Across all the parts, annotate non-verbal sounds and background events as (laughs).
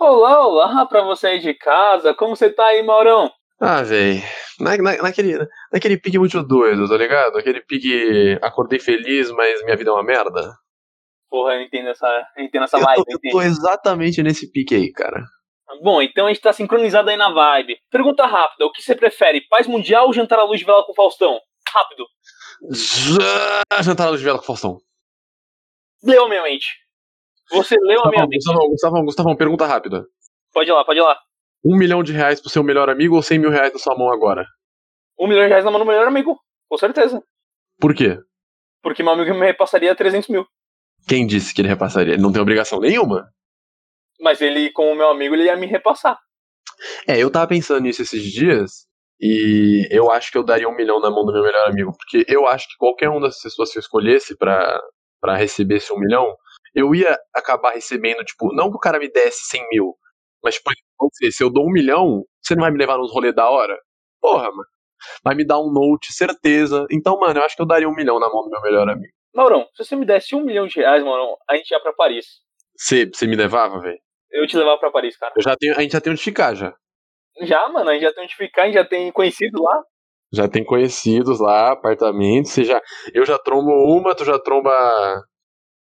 Olá, olá pra você aí de casa. Como você tá aí, Maurão? Ah, véi. Na, na, naquele, naquele pique muito doido, tá ligado? Aquele pique acordei feliz, mas minha vida é uma merda. Porra, eu entendo essa, eu entendo essa Eu vibe. tô, eu tô exatamente nesse pique aí, cara. Bom, então a gente tá sincronizado aí na vibe. Pergunta rápida: o que você prefere, paz mundial ou jantar à luz de vela com Faustão? Rápido. Jantar de vela com o Faustão. Leu minha mente. Você leu a minha Gustavão, mente. Gustavão, Gustavão, pergunta rápida. Pode ir lá, pode ir lá. Um milhão de reais pro seu melhor amigo ou cem mil reais na sua mão agora? Um milhão de reais na mão do melhor amigo. Com certeza. Por quê? Porque meu amigo me repassaria 300 mil. Quem disse que ele repassaria? Ele não tem obrigação nenhuma. Mas ele, como meu amigo, ele ia me repassar. É, eu tava pensando nisso esses dias e eu acho que eu daria um milhão na mão do meu melhor amigo, porque eu acho que qualquer uma das pessoas que eu escolhesse pra receber esse um milhão, eu ia acabar recebendo, tipo, não que o cara me desse 100 mil, mas, tipo, se eu dou um milhão, você não vai me levar nos rolês da hora? Porra, mano. Vai me dar um note, certeza. Então, mano, eu acho que eu daria um milhão na mão do meu melhor amigo. Maurão, se você me desse um milhão de reais, Maurão, a gente ia pra Paris. Você, você me levava, velho? Eu te levava pra Paris, cara. Eu já tenho, a gente já tem onde ficar, já. Já, mano, a gente já tem onde ficar, a gente já tem conhecido lá. Já tem conhecidos lá, apartamentos. Você já, eu já trombo uma, tu já tromba.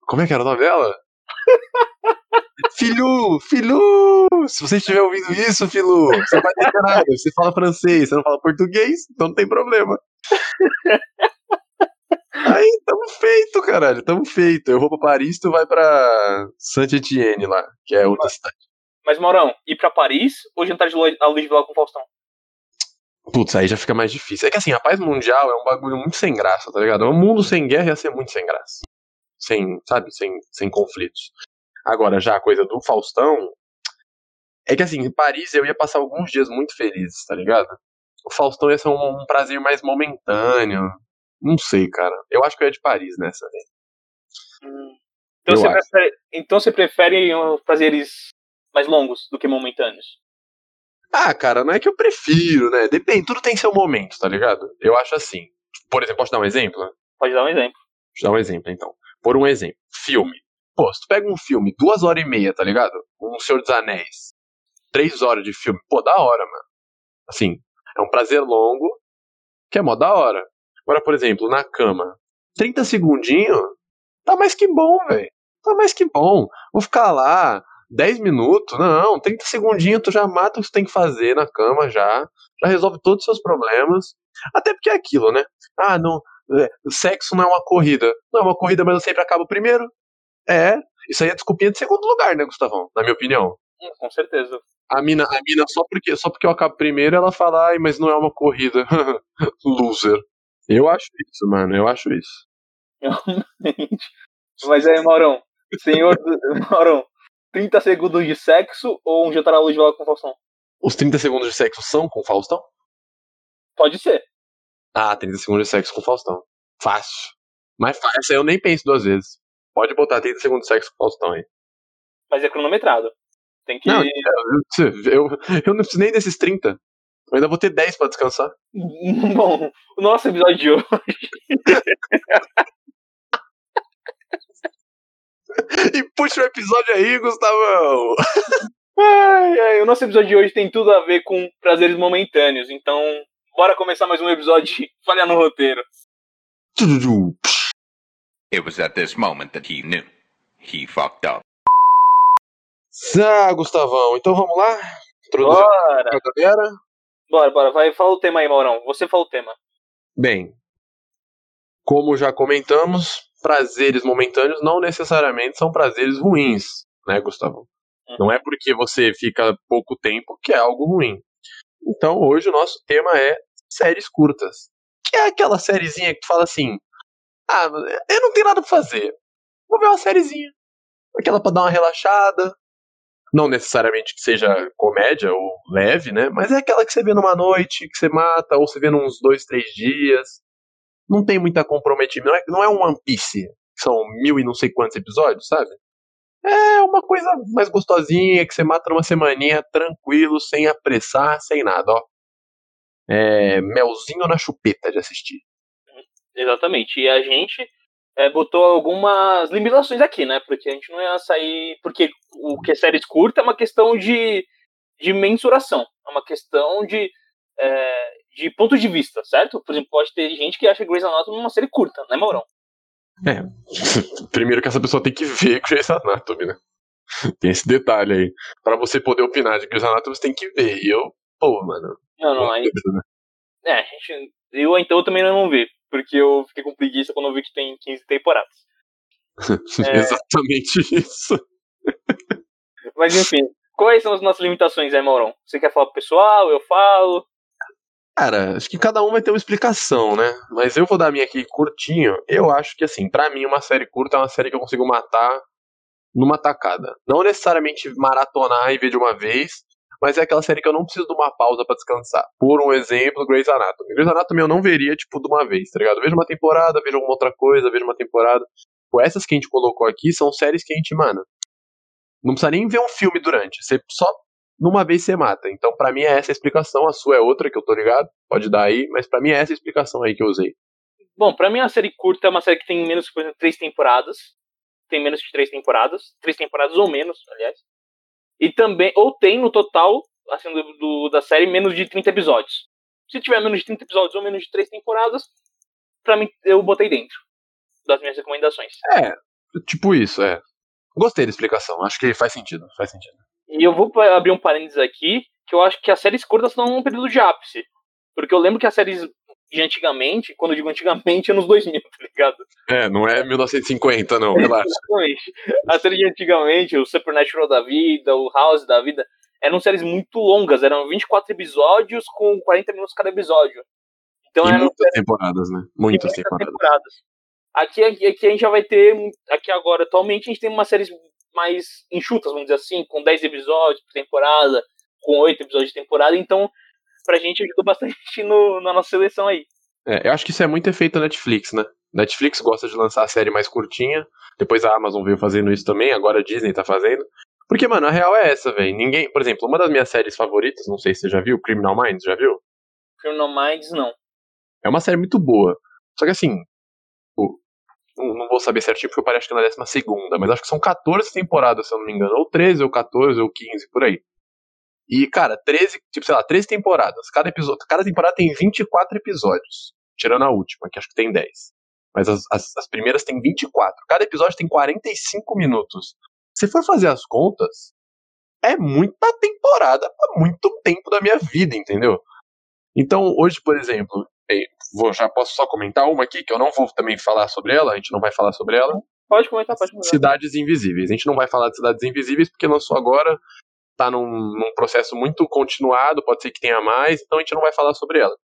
Como é que era o nome dela? (laughs) filho, filho! Se você estiver ouvindo isso, filho, você não vai ter nada. Você fala francês, você não fala português, então não tem problema. Aí, tamo feito, caralho, tamo feito. Eu vou pra Paris, tu vai pra Saint-Etienne lá, que é outra cidade. Mas, Maurão, ir pra Paris ou jantar de lo- à luz de vela com o Faustão? Putz, aí já fica mais difícil. É que assim, a paz mundial é um bagulho muito sem graça, tá ligado? Um mundo sem guerra ia ser muito sem graça. Sem, sabe, sem, sem conflitos. Agora, já a coisa do Faustão. É que assim, em Paris eu ia passar alguns dias muito felizes, tá ligado? O Faustão ia ser um, um prazer mais momentâneo. Não sei, cara. Eu acho que eu ia de Paris nessa, velho. Então, você prefere, então você prefere uh, prazeres mais longos do que momentâneos? Ah, cara, não é que eu prefiro, né? Depende, tudo tem seu momento, tá ligado? Eu acho assim. Por exemplo, posso dar um exemplo? Pode dar um exemplo. Deixa eu dar um exemplo, então. Por um exemplo, filme. Pô, se tu pega um filme, duas horas e meia, tá ligado? Um Senhor dos Anéis. Três horas de filme. Pô, da hora, mano. Assim, é um prazer longo, que é mó da hora. Agora, por exemplo, na cama, 30 segundinhos, tá mais que bom, velho. Tá mais que bom. Vou ficar lá 10 minutos, não, 30 segundinhos tu já mata o que tu tem que fazer na cama já. Já resolve todos os seus problemas. Até porque é aquilo, né? Ah, não, é, sexo não é uma corrida. Não é uma corrida, mas eu sempre acabo primeiro. É, isso aí é desculpinha de segundo lugar, né, Gustavão? Na minha opinião. Hum, com certeza. A mina, a mina só, porque, só porque eu acabo primeiro, ela fala, ai, mas não é uma corrida. (laughs) Loser. Eu acho isso, mano, eu acho isso. Realmente. Mas aí, Maurão, senhor do... (laughs) Maurão, 30 segundos de sexo ou um jantar à luz de vela com o Faustão? Os 30 segundos de sexo são com Faustão? Pode ser. Ah, 30 segundos de sexo com Faustão. Fácil. Mas fácil, essa eu nem penso duas vezes. Pode botar 30 segundos de sexo com Faustão aí. Mas é cronometrado. Tem que. Não, Eu, eu, eu não preciso nem desses 30. Eu ainda vou ter 10 pra descansar. (laughs) Bom, o nosso episódio de hoje. (laughs) E puxa o episódio aí, Gustavão! Ai, ai, o nosso episódio de hoje tem tudo a ver com prazeres momentâneos. Então, bora começar mais um episódio de Falha no Roteiro. It was at this moment that he knew. He fucked up. Ah, Gustavão, então vamos lá? Introduzir Bora! a galera. Bora, bora. Vai, fala o tema aí, Maurão. Você fala o tema. Bem, como já comentamos, prazeres momentâneos não necessariamente são prazeres ruins, né, Gustavo? Não é porque você fica pouco tempo que é algo ruim. Então, hoje o nosso tema é séries curtas. Que é aquela sériezinha que tu fala assim: Ah, eu não tenho nada pra fazer. Vou ver uma sériezinha. Aquela pra dar uma relaxada. Não necessariamente que seja comédia ou leve, né? Mas é aquela que você vê numa noite, que você mata, ou você vê nos dois, três dias. Não tem muita comprometimento. Não é, não é um One Piece, que são mil e não sei quantos episódios, sabe? É uma coisa mais gostosinha, que você mata numa semaninha, tranquilo, sem apressar, sem nada, ó. É melzinho na chupeta de assistir. Exatamente. E a gente é, botou algumas limitações aqui, né? Porque a gente não ia sair. Porque o que é séries curta é uma questão de, de mensuração. É uma questão de, é, de ponto de vista, certo? Por exemplo, pode ter gente que acha Grey's Anatomy uma série curta, né, Maurão? É. (laughs) Primeiro que essa pessoa tem que ver Grey's Anatomy, né? (laughs) Tem esse detalhe aí. Pra você poder opinar de Grey's Anatomy, você tem que ver. E eu, pô, mano. Não, não, aí. Né? É, a gente. Eu então também não vi porque eu fiquei com preguiça quando eu vi que tem 15 temporadas. (laughs) é... Exatamente isso. Mas enfim, quais são as nossas limitações aí, Maurão? Você quer falar pro pessoal? Eu falo? Cara, acho que cada um vai ter uma explicação, né? Mas eu vou dar a minha aqui curtinho. Eu acho que, assim, para mim, uma série curta é uma série que eu consigo matar numa tacada. Não necessariamente maratonar e ver de uma vez, mas é aquela série que eu não preciso de uma pausa para descansar. Por um exemplo, Grey's Anatomy. Grey's Anatomy eu não veria, tipo, de uma vez, tá ligado? vejo uma temporada, vejo alguma outra coisa, vejo uma temporada. Pô, essas que a gente colocou aqui são séries que a gente, mano, não precisa nem ver um filme durante. Você só numa vez você mata. Então, para mim é essa a explicação. A sua é outra, que eu tô ligado. Pode dar aí, mas para mim é essa a explicação aí que eu usei. Bom, para mim a série curta é uma série que tem menos, exemplo, três temporadas. Tem menos de três temporadas. Três temporadas ou menos, aliás. E também, ou tem no total, assim, do, do, da série, menos de 30 episódios. Se tiver menos de 30 episódios ou menos de 3 temporadas, pra mim, eu botei dentro das minhas recomendações. É, tipo isso, é. Gostei da explicação, acho que faz sentido, faz sentido. E eu vou abrir um parênteses aqui, que eu acho que as séries curtas estão num período de ápice. Porque eu lembro que as séries de antigamente, quando eu digo antigamente, é nos 2000, (laughs) tá ligado? É, não é 1950, não, relaxa. Exatamente. A série de antigamente, o Supernatural da vida, o House da vida, eram séries muito longas, eram 24 episódios com 40 minutos cada episódio. Então e eram muitas séries... temporadas, né? Muitas, muitas temporadas. temporadas. Aqui, aqui, aqui a gente já vai ter, aqui agora, atualmente, a gente tem umas séries mais enxutas, vamos dizer assim, com 10 episódios por temporada, com 8 episódios de temporada, então pra gente ajudou bastante no, na nossa seleção aí. É, eu acho que isso é muito efeito Netflix, né? Netflix gosta de lançar a série mais curtinha, depois a Amazon veio fazendo isso também, agora a Disney tá fazendo. Porque, mano, a real é essa, velho. Ninguém. Por exemplo, uma das minhas séries favoritas, não sei se você já viu, Criminal Minds, já viu? Criminal Minds, não. É uma série muito boa. Só que assim. não vou saber certinho porque eu parei acho que na décima segunda, mas acho que são 14 temporadas, se eu não me engano. Ou 13, ou 14, ou 15, por aí. E, cara, 13, tipo, sei lá, 13 temporadas. Cada, episódio, cada temporada tem 24 episódios. Tirando a última, que acho que tem 10. Mas as, as, as primeiras tem 24. Cada episódio tem 45 minutos. Se for fazer as contas, é muita temporada para muito tempo da minha vida, entendeu? Então, hoje, por exemplo, vou, já posso só comentar uma aqui, que eu não vou também falar sobre ela, a gente não vai falar sobre ela. Pode comentar, pode comentar. Cidades Invisíveis. A gente não vai falar de Cidades Invisíveis porque lançou agora, tá num, num processo muito continuado, pode ser que tenha mais, então a gente não vai falar sobre ela.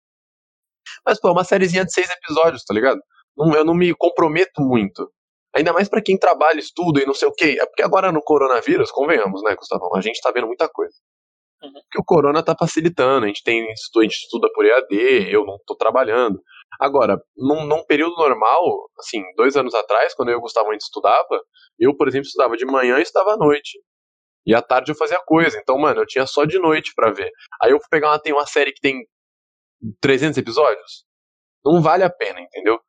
Mas, pô, é uma sériezinha de seis episódios, tá ligado? Não, eu não me comprometo muito. Ainda mais para quem trabalha, estuda e não sei o quê. É porque agora no coronavírus, convenhamos, né, Gustavo? A gente tá vendo muita coisa. Uhum. Porque o corona tá facilitando, a gente tem a gente estuda por EAD, eu não tô trabalhando. Agora, num, num, período normal, assim, dois anos atrás, quando eu e o Gustavo a gente estudava, eu, por exemplo, estudava de manhã e estudava à noite. E à tarde eu fazia coisa. Então, mano, eu tinha só de noite para ver. Aí eu fui pegar uma, tem uma série que tem 300 episódios. Não vale a pena, entendeu?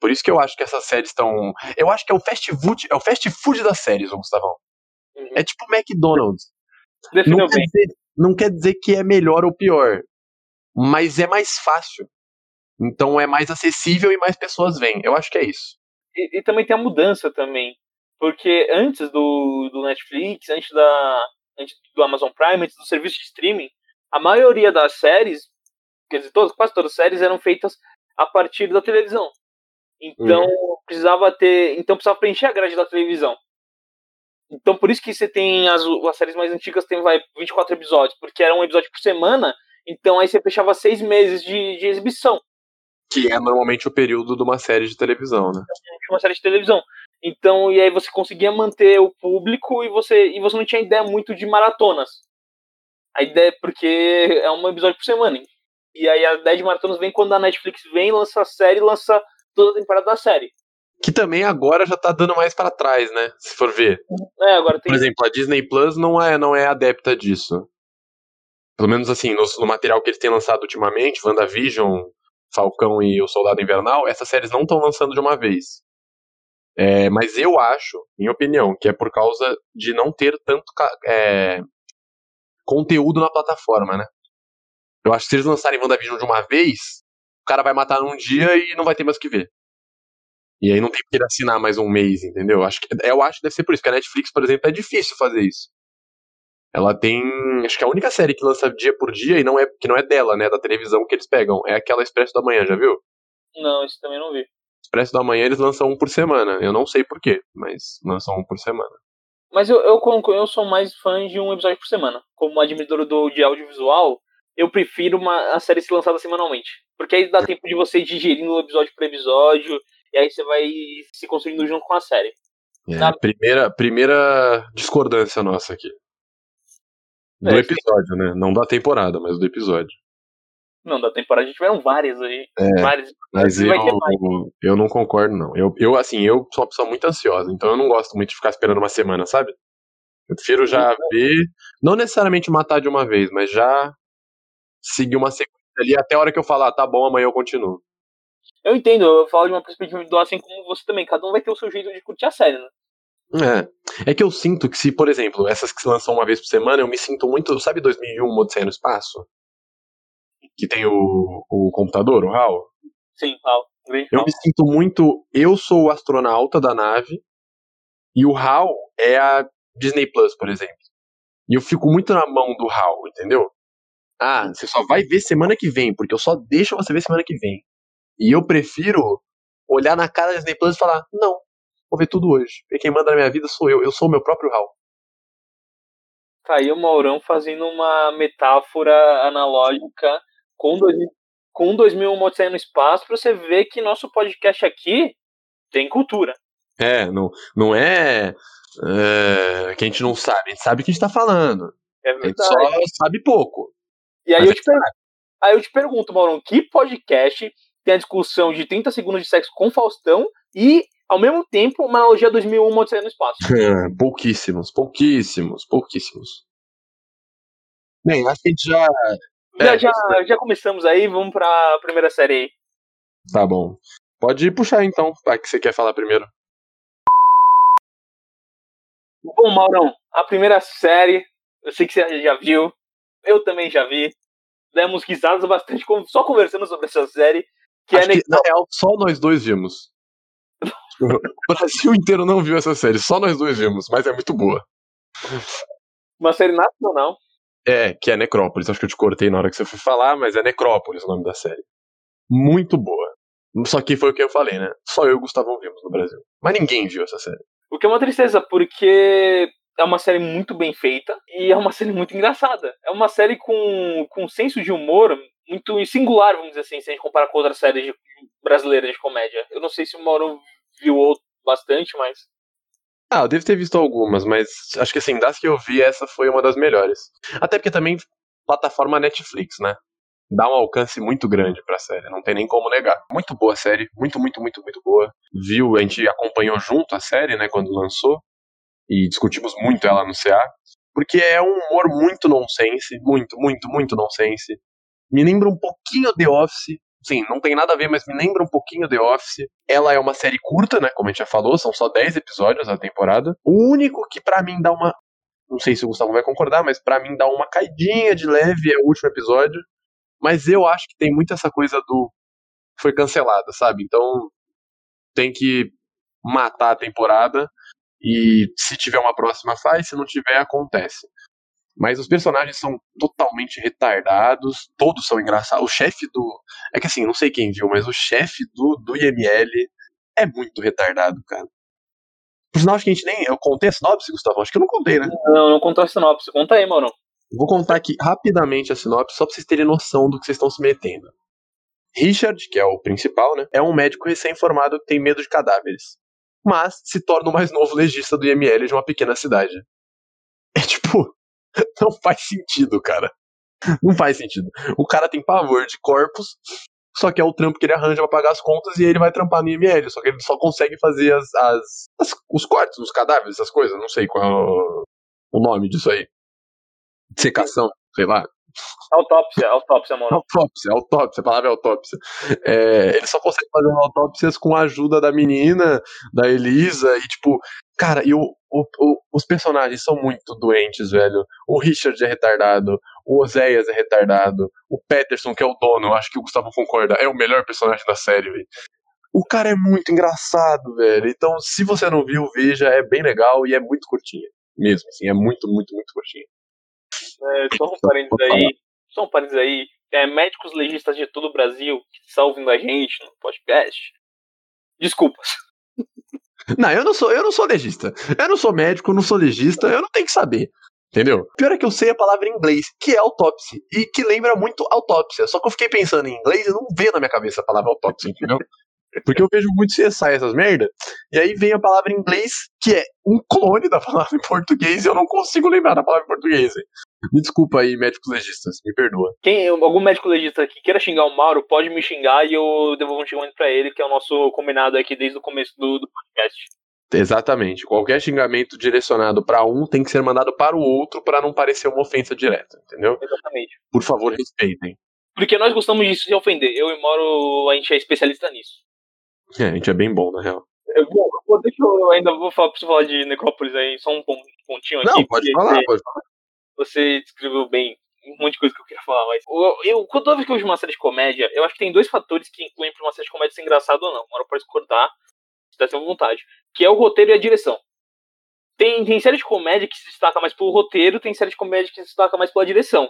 Por isso que eu acho que essas séries estão. Eu acho que é o fast food, é o fast food das séries, Gustavão. Uhum. É tipo McDonald's. Não quer, dizer, não quer dizer que é melhor ou pior, mas é mais fácil. Então é mais acessível e mais pessoas vêm. Eu acho que é isso. E, e também tem a mudança também. Porque antes do, do Netflix, antes, da, antes do Amazon Prime, antes do serviço de streaming, a maioria das séries, quer dizer, todas, quase todas as séries eram feitas a partir da televisão. Então uhum. precisava ter. Então precisava preencher a grade da televisão. Então por isso que você tem as, as séries mais antigas tem vai 24 episódios, porque era um episódio por semana, então aí você fechava seis meses de, de exibição. Que é normalmente o período de uma série de televisão, né? Uma série de televisão. Então, e aí você conseguia manter o público e você, e você não tinha ideia muito de maratonas. A ideia, é porque é um episódio por semana. E aí a ideia de maratonas vem quando a Netflix vem, lança a série, lança toda a temporada da série. Que também agora já tá dando mais para trás, né? Se for ver. É, agora tem... Por exemplo, a Disney Plus não é, não é adepta disso. Pelo menos assim, no, no material que eles têm lançado ultimamente, WandaVision, Falcão e o Soldado Invernal, essas séries não estão lançando de uma vez. É, mas eu acho, minha opinião, que é por causa de não ter tanto é, conteúdo na plataforma, né? Eu acho que se eles lançarem WandaVision de uma vez, o cara vai matar num dia e não vai ter mais o que ver. E aí não tem que assinar mais um mês, entendeu? Eu acho que, eu acho que deve ser por isso, que a Netflix, por exemplo, é difícil fazer isso. Ela tem. Acho que a única série que lança dia por dia, e não é que não é dela, né? Da televisão que eles pegam, é aquela Expresso da Manhã, já viu? Não, isso também não vi. Expresso da Manhã eles lançam um por semana. Eu não sei porquê, mas lançam um por semana. Mas eu, eu, eu sou mais fã de um episódio por semana. Como admirador do, de audiovisual, eu prefiro uma, a série ser lançada semanalmente. Porque aí dá tempo de você ir digerindo episódio por episódio, e aí você vai se construindo junto com a série. É, Na... primeira, primeira discordância nossa aqui. Do é, episódio, né? Não da temporada, mas do episódio. Não, da temporada tiveram várias aí. É, várias. Mas eu, eu não concordo, não. Eu, eu, assim, eu sou uma pessoa muito ansiosa, então eu não gosto muito de ficar esperando uma semana, sabe? Eu prefiro já uhum. ver, não necessariamente matar de uma vez, mas já seguir uma sequência ali até a hora que eu falar, ah, tá bom, amanhã eu continuo. Eu entendo, eu falo de uma perspectiva individual assim como você também, cada um vai ter o seu jeito de curtir a série, né? É. É que eu sinto que se, por exemplo, essas que se lançam uma vez por semana, eu me sinto muito. Sabe 2001, Odisseia no Espaço? Que tem o, o computador, o HAL? Sim, HAL. Eu me sinto muito. Eu sou o astronauta da nave e o HAL é a Disney Plus, por exemplo. E eu fico muito na mão do HAL, entendeu? Ah, você só vai ver semana que vem, porque eu só deixo você ver semana que vem. E eu prefiro olhar na cara da Disney Plus e falar: não, vou ver tudo hoje. Porque quem manda na minha vida sou eu, eu sou o meu próprio Hal. Tá aí o Maurão fazendo uma metáfora analógica com, dois, com 2001 Odisseia no Espaço pra você ver que nosso podcast aqui tem cultura. É, não, não é, é que a gente não sabe, a gente sabe o que a gente tá falando. É verdade. A gente só sabe pouco. E aí eu, te per... aí eu te pergunto, Maurão, que podcast tem a discussão de 30 segundos de sexo com Faustão e ao mesmo tempo, uma analogia 2001 Odisseia no Espaço. (laughs) pouquíssimos, pouquíssimos, pouquíssimos. Bem, acho que a gente já. Já, é, já, já começamos aí, vamos pra primeira série aí. Tá bom. Pode puxar então, a que você quer falar primeiro. Bom, Maurão, a primeira série, eu sei que você já viu, eu também já vi. Demos risadas bastante só conversando sobre essa série. Que Acho é que, na real, só nós dois vimos. (laughs) O Brasil inteiro não viu essa série, só nós dois vimos, mas é muito boa. Uma série nacional. É, que é Necrópolis. Acho que eu te cortei na hora que você foi falar, mas é Necrópolis o nome da série. Muito boa. Só que foi o que eu falei, né? Só eu e o Gustavo vimos no Brasil. Mas ninguém viu essa série. O que é uma tristeza, porque é uma série muito bem feita e é uma série muito engraçada. É uma série com, com um senso de humor muito singular, vamos dizer assim, se a gente comparar com outras séries brasileiras de comédia. Eu não sei se o Mauro viu outro bastante, mas. Ah, eu devo ter visto algumas, mas acho que assim, das que eu vi, essa foi uma das melhores. Até porque também plataforma Netflix, né? Dá um alcance muito grande pra série, não tem nem como negar. Muito boa a série, muito, muito, muito, muito boa. Viu, a gente acompanhou junto a série, né, quando lançou, e discutimos muito ela no CA, porque é um humor muito nonsense, muito, muito, muito nonsense. Me lembra um pouquinho The Office, sim, não tem nada a ver, mas me lembra um pouquinho The Office. Ela é uma série curta, né? Como a gente já falou, são só 10 episódios a temporada. O único que para mim dá uma. Não sei se o Gustavo vai concordar, mas para mim dá uma caidinha de leve é o último episódio. Mas eu acho que tem muito essa coisa do. Foi cancelada, sabe? Então tem que matar a temporada. E se tiver uma próxima, faz. Se não tiver, acontece. Mas os personagens são totalmente retardados, todos são engraçados. O chefe do. É que assim, não sei quem viu, mas o chefe do, do IML é muito retardado, cara. Por sinal, acho que a gente nem. Eu contei a sinopse, Gustavo? Acho que eu não contei, né? Não, não contou a sinopse. Conta aí, mano. Vou contar aqui rapidamente a sinopse, só pra vocês terem noção do que vocês estão se metendo. Richard, que é o principal, né? É um médico recém-formado que tem medo de cadáveres. Mas se torna o mais novo legista do IML de uma pequena cidade. É tipo. (laughs) Não faz sentido, cara. Não faz sentido. O cara tem pavor de corpos, só que é o trampo que ele arranja pra pagar as contas e ele vai trampar no IML. Só que ele só consegue fazer as, as, as os cortes os cadáveres, essas coisas. Não sei qual é o, o nome disso aí. Secação, sei lá. Autópsia, autópsia, mano. Autópsia, autópsia, a palavra é autópsia. É, ele só consegue fazer autópsias com a ajuda da menina, da Elisa, e tipo, cara, e o, o, o, os personagens são muito doentes, velho. O Richard é retardado, o Oséias é retardado, o Peterson, que é o dono, acho que o Gustavo concorda, é o melhor personagem da série, velho. O cara é muito engraçado, velho. Então, se você não viu, veja, é bem legal e é muito curtinha. Mesmo, assim, é muito, muito, muito curtinha. É, só um parênteses aí, só um parênteses aí. É, médicos legistas de todo o Brasil que estão ouvindo a gente no podcast. Desculpas. (laughs) Não, eu não sou, eu não sou legista. Eu não sou médico, não sou legista, eu não tenho que saber. Entendeu? Pior é que eu sei a palavra em inglês, que é autópsia, e que lembra muito autópsia. Só que eu fiquei pensando em inglês e não veio na minha cabeça a palavra autópsia, entendeu? (laughs) Porque eu vejo muito CSI essas merda, e aí vem a palavra em inglês, que é um clone da palavra em português, e eu não consigo lembrar da palavra em português. Me desculpa aí, médicos legistas, me perdoa. Quem, algum médico legista que queira xingar o Mauro, pode me xingar e eu devolvo um xingamento pra ele, que é o nosso combinado aqui desde o começo do, do podcast. Exatamente. Qualquer xingamento direcionado para um tem que ser mandado para o outro para não parecer uma ofensa direta, entendeu? Exatamente. Por favor, respeitem. Porque nós gostamos disso de ofender. Eu e Mauro, a gente é especialista nisso. É, a gente é bem bom, na real. Eu vou, eu vou- deixa eu ainda vou falar você falar de Necrópolis aí, só um pon- pontinho aqui. Não, pode falar, você- pode falar. Você descreveu bem um monte de coisa que eu queria falar, mas eu, eu, toda vez que eu vejo uma série de comédia, eu acho que tem dois fatores que incluem pra uma série de comédia ser engraçado ou não. Agora pode discordar, se dá sua vontade. Que é o roteiro e a direção. Tem, tem série de comédia que se destaca mais pelo roteiro, tem série de comédia que se destaca mais pela direção.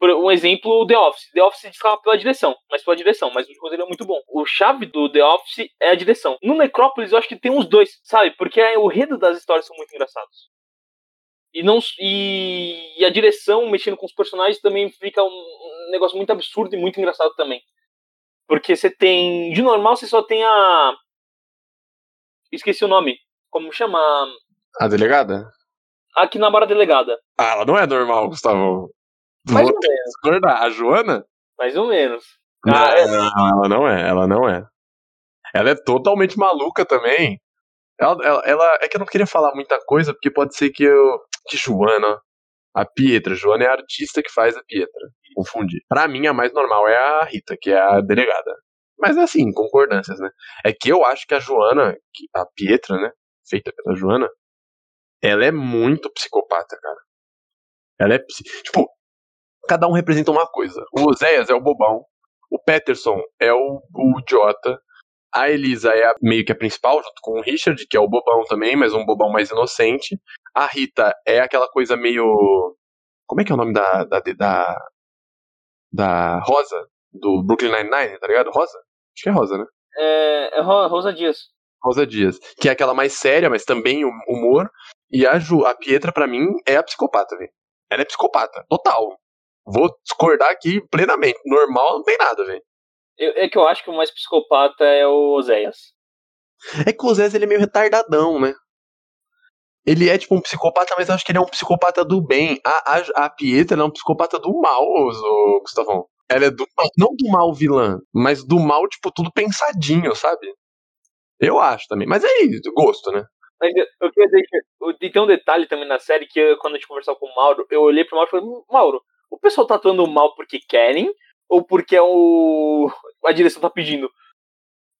Por um exemplo, The Office. The Office se destaca pela direção, mas pela direção, mas o roteiro é muito bom. O chave do The Office é a direção. No Necrópolis eu acho que tem uns dois, sabe? Porque o enredo das histórias são muito engraçados. E, não, e, e a direção mexendo com os personagens também fica um, um negócio muito absurdo e muito engraçado também. Porque você tem. De normal você só tem a. Esqueci o nome. Como chama? A delegada? Aqui na Barra Delegada. Ah, ela não é normal, Gustavo. Mais Vou ou menos. discordar. A Joana? Mais ou menos. Não, Ah, é. ela não é, ela não é. Ela é totalmente maluca também. Ela, ela, ela- é que eu não queria falar muita coisa, porque pode ser que eu. Que Joana. A Pietra. Joana é a artista que faz a Pietra. Confundi. Pra mim, a mais normal é a Rita, que é a delegada. Mas é assim, concordâncias, né? É que eu acho que a Joana, a Pietra, né? Feita pela Joana, ela é muito psicopata, cara. Ela é. Tipo, cada um representa uma coisa. O Oséias é o bobão. O Peterson é o, o idiota. A Elisa é a- meio que a principal, junto com o Richard, que é o bobão também, mas um bobão mais inocente. A Rita é aquela coisa meio. Como é que é o nome da. da, da, da Rosa? Do Brooklyn Nine-Nine, tá ligado? Rosa? Acho que é Rosa, né? É, é Ro- Rosa Dias. Rosa Dias. Que é aquela mais séria, mas também hum- humor. E a, Ju, a Pietra, pra mim, é a psicopata, velho. Ela é psicopata, total. Vou discordar aqui plenamente. Normal não tem nada, velho. É que eu acho que o mais psicopata é o Oséias. É que o Zé ele é meio retardadão, né? Ele é tipo um psicopata, mas eu acho que ele é um psicopata do bem. A, a, a Pietra é um psicopata do mal, ô, Gustavão. Ela é do mal, não do mal vilã, mas do mal, tipo, tudo pensadinho, sabe? Eu acho também. Mas é isso, gosto, né? Mas eu, eu queria dizer que eu- e tem um detalhe também na série que eu, quando a gente conversava com o Mauro, eu olhei pro Mauro e falei, "Hum, Mauro, o pessoal tá atuando mal porque querem ou porque é o a direção tá pedindo?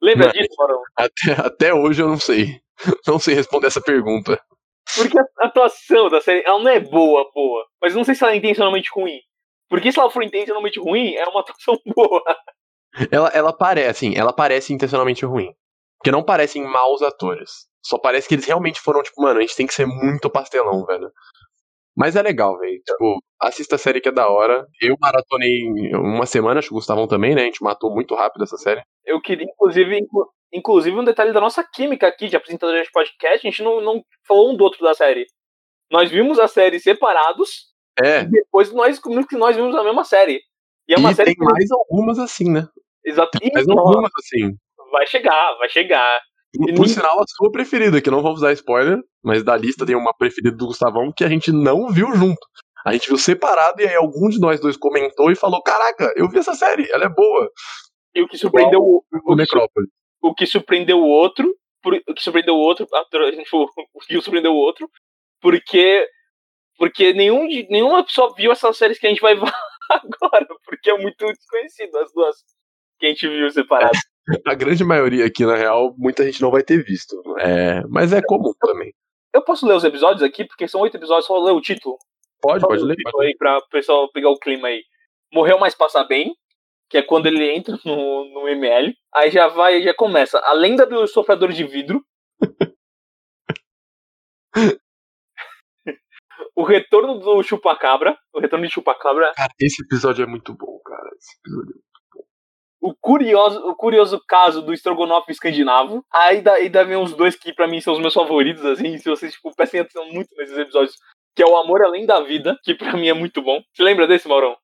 Lembra Não. disso, Mauro? Até, até hoje eu não sei. Não sei responder essa pergunta. Porque a atuação da série, ela não é boa, boa. Mas eu não sei se ela é intencionalmente ruim. Porque se ela for intencionalmente ruim, é uma atuação (laughs) boa. Ela, ela parece, assim, ela parece intencionalmente ruim. Porque não parecem maus atores. Só parece que eles realmente foram, tipo, mano, a gente tem que ser muito pastelão, velho. Mas é legal, velho. Tipo, assista a série que é da hora. Eu maratonei uma semana, acho que o Gustavão também, né? A gente matou muito rápido essa série. Eu queria, inclusive, inclu- inclusive um detalhe da nossa química aqui de apresentadores de podcast, a gente não, não falou um do outro da série. Nós vimos a série separados É, e depois nós descobrimos que nós vimos a mesma série. E é uma e série tem que mais algumas assim, né? Exato. E, Mais algumas assim. vai chegar, vai chegar. Por, por sinal, a sua preferida, que não vamos dar spoiler, mas da lista tem uma preferida do Gustavão que a gente não viu junto. A gente viu separado e aí algum de nós dois comentou e falou: Caraca, eu vi essa série, ela é boa. E o que surpreendeu o, O o, Necrópole. o que surpreendeu o outro, por- o que surpreendeu o outro, a tro- a gente falou, (laughs) o que surpreendeu o outro, porque porque nenhum de, nenhuma pessoa viu essas séries que a gente vai (laughs) agora, porque é muito desconhecido as duas que a gente viu separadas. A grande maioria aqui, na real, muita gente não vai ter visto. É, mas é comum também. Eu posso ler os episódios aqui, porque são oito episódios, só ler o título. Pode, Só pode ler título aí pra o pessoal pegar o clima aí. Morreu, mas passa bem, que é quando ele entra no, no ML. Aí já vai, já começa. A lenda do sofredor de vidro. (laughs) o retorno do chupacabra. O retorno de chupacabra. Cara, esse episódio é muito bom, cara. Esse episódio é O curioso, o curioso caso do estrogonofe escandinavo. Aí dá vem uns dois que pra mim são os meus favoritos, assim. Se vocês tipo, prestem atenção muito nesses episódios. Que é o Amor Além da Vida, que pra mim é muito bom. Você lembra desse, Maurão?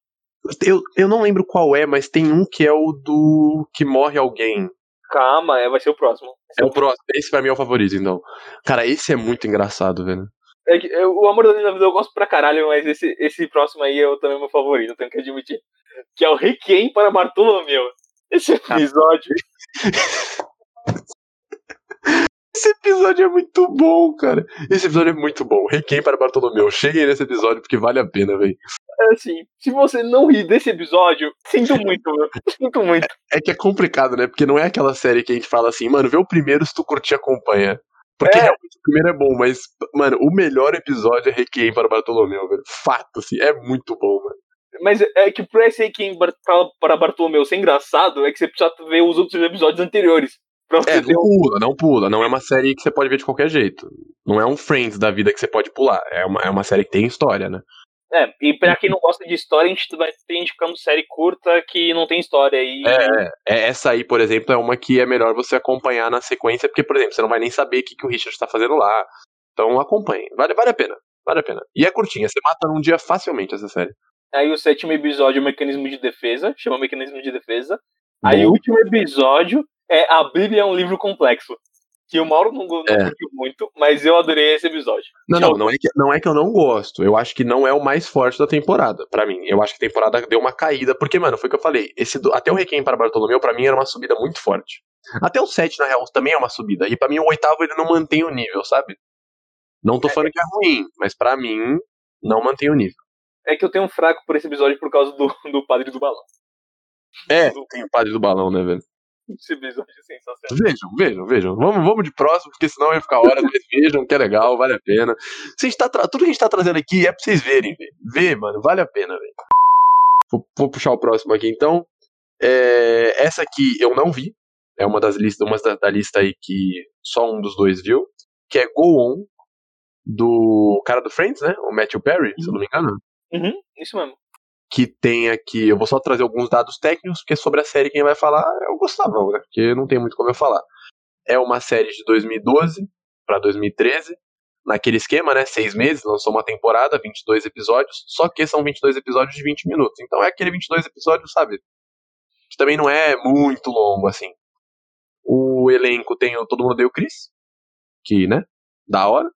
Eu, eu não lembro qual é, mas tem um que é o do que morre alguém. Calma, é, vai ser o próximo. É o próximo. Esse pra mim é o favorito, então. Cara, esse é muito engraçado, velho. É que, eu- o Amor da Vida eu gosto pra caralho, mas esse, esse próximo aí é o- também meu favorito, eu tenho que admitir. Que é o Requiem para Bartolomeu. Esse (laughs) episódio. Esse episódio é muito bom, cara. Esse episódio é muito bom. Requiem para Bartolomeu. Cheguem nesse episódio porque vale a pena, velho. É assim, se você não rir desse episódio, sinto muito, meu. (laughs) Sinto muito. É que é complicado, né? Porque não é aquela série que a gente fala assim, mano, vê o primeiro se tu curtir acompanha. Porque É. realmente o primeiro é bom, mas, mano, o melhor episódio é Requiem para Bartolomeu, velho. Fato, assim, é muito bom, mano. Mas é que pra esse Bar- pra- para Bartolomeu ser engraçado, é que você precisa ver os outros episódios anteriores. Pra você É, não um... pula, não pula. Não é uma série que você pode ver de qualquer jeito. Não é um Friends da vida que você pode pular. É uma, é uma série que tem história, né? É, e pra quem não gosta de história, a gente vai ter indicando série curta que não tem história. E É, é, essa aí, por exemplo, é uma que é melhor você acompanhar na sequência, porque, por exemplo, você não vai nem saber o que, que o Richard tá fazendo lá. Então acompanhe. Vale, vale a pena. Vale a pena. E é curtinha, você mata num dia facilmente essa série. Aí o sétimo episódio é o mecanismo de defesa, chama mecanismo de defesa. Aí Bom. o último episódio é A Bíblia é um livro complexo. Que o Mauro não, não É. curtiu muito, mas eu adorei esse episódio. Não, não, não é, que, não é que eu não gosto. Eu acho que não é o mais forte da temporada, pra mim. Eu acho que a temporada deu uma caída, porque, mano, foi o que eu falei. Esse até o Requiem para Bartolomeu, pra mim, era uma subida muito forte. Até o 7, na real, também é uma subida. E pra mim, o oitavo, ele não mantém o nível, sabe? Não tô falando que é ruim, mas pra mim, não mantém o nível. É que eu tenho um fraco por esse episódio por causa do, do padre do balão. É, tem o padre do balão, né, velho? Esse episódio é sensacional. Vejam, vejam, vejam. Vamos, vamos de próximo, porque senão vai ficar horas, mas vejam que é legal, vale a pena. Tá tra- Tudo que a gente tá trazendo aqui é pra vocês verem, velho. Vê, mano, vale a pena, velho. Vou, vou puxar o próximo aqui, então. É, essa aqui eu não vi. É uma das listas, uma da, da lista aí que só um dos dois viu. Que é Go On, do cara do Friends, né? O Matthew Perry, se eu não me engano. Uhum, isso mesmo. Que tem aqui. Eu vou só trazer alguns dados técnicos, porque sobre a série quem vai falar é o Gustavão, né? Porque não tem muito como eu falar. É uma série de 2012 para 2013. Naquele esquema, né? Seis meses, lançou uma temporada, 22 episódios. Só que são 22 episódios de 20 minutos. Então é aquele 22 episódios, sabe? Que também não é muito longo, assim. O elenco tem Todo Mundo Deu Chris, que, né? Da hora.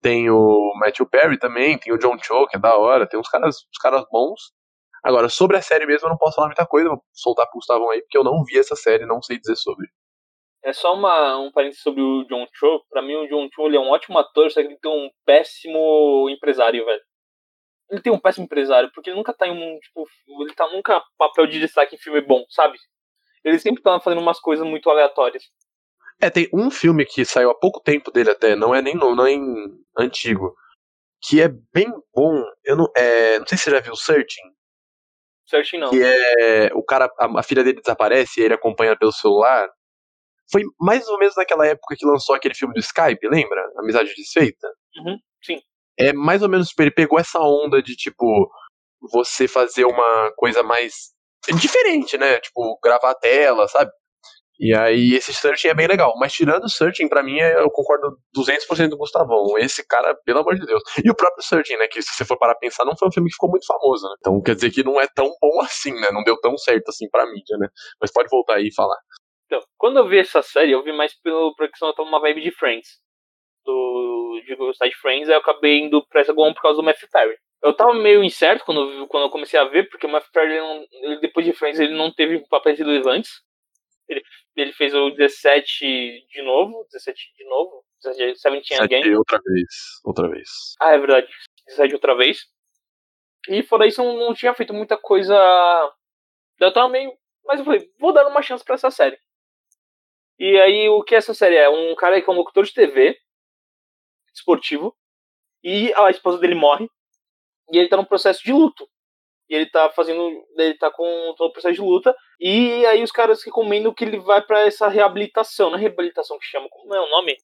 Tem o Matthew Perry também, tem o John Cho, que é da hora. Tem uns caras, uns caras bons. Agora, sobre a série mesmo, eu não posso falar muita coisa. Vou soltar pro Gustavão aí, porque eu não vi essa série, não sei dizer sobre. É só uma, um parênteses sobre o John Cho. Pra mim, o John Cho ele é um ótimo ator, só que ele tem um péssimo empresário, velho. Ele tem um péssimo empresário, porque ele nunca tá em um, tipo, ele tá nunca papel de destaque em filme bom, sabe? Ele sempre tá fazendo umas coisas muito aleatórias. É, tem um filme que saiu há pouco tempo dele até, não é nem novo, não é antigo, que é bem bom. Eu não, é, não sei se você já viu Searching, Certinho não. que é o cara, a, a filha dele desaparece e ele acompanha pelo celular. Foi mais ou menos naquela época que lançou aquele filme do Skype, lembra? Amizade Desfeita. Uhum, sim. É mais ou menos, tipo, ele pegou essa onda de, tipo, você fazer uma coisa mais diferente, né? Tipo, gravar a tela, sabe? E aí esse Searching é bem legal. Mas tirando o Searching, pra mim, é- eu concordo 200% do Gustavão. Esse cara, pelo amor de Deus. E o próprio Searching, né? Que se você for parar pensar, não foi um filme que ficou muito famoso, né? Então quer dizer que não é tão bom assim, né? Não deu tão certo assim pra mídia, né? Mas pode voltar aí e falar. Então, quando eu vi essa série, eu vi mais pelo, porque senão eu tava uma vibe de Friends. Do, de gostar de Friends, aí eu acabei indo pra essa Goon por causa do Matthew Perry. Eu tava meio incerto quando, quando eu comecei a ver, porque o Matthew Perry, ele não- ele, depois de Friends, ele não teve papéis relevantes. Ele, ele fez o 17 de novo, 17 de novo, 17 Again. Outra vez. Outra vez. Ah, é verdade. 17 outra vez. E fora isso, não, não tinha feito muita coisa. Eu tava meio. Mas eu falei, vou dar uma chance para essa série. E aí, o que essa série é? Um cara que é um locutor de TV, esportivo, e a esposa dele morre, e ele tá num processo de luto. E ele tá fazendo. Ele tá com todo o processo de luta. E aí os caras recomendam que ele vai para essa reabilitação. Não é reabilitação que chama, como é o nome?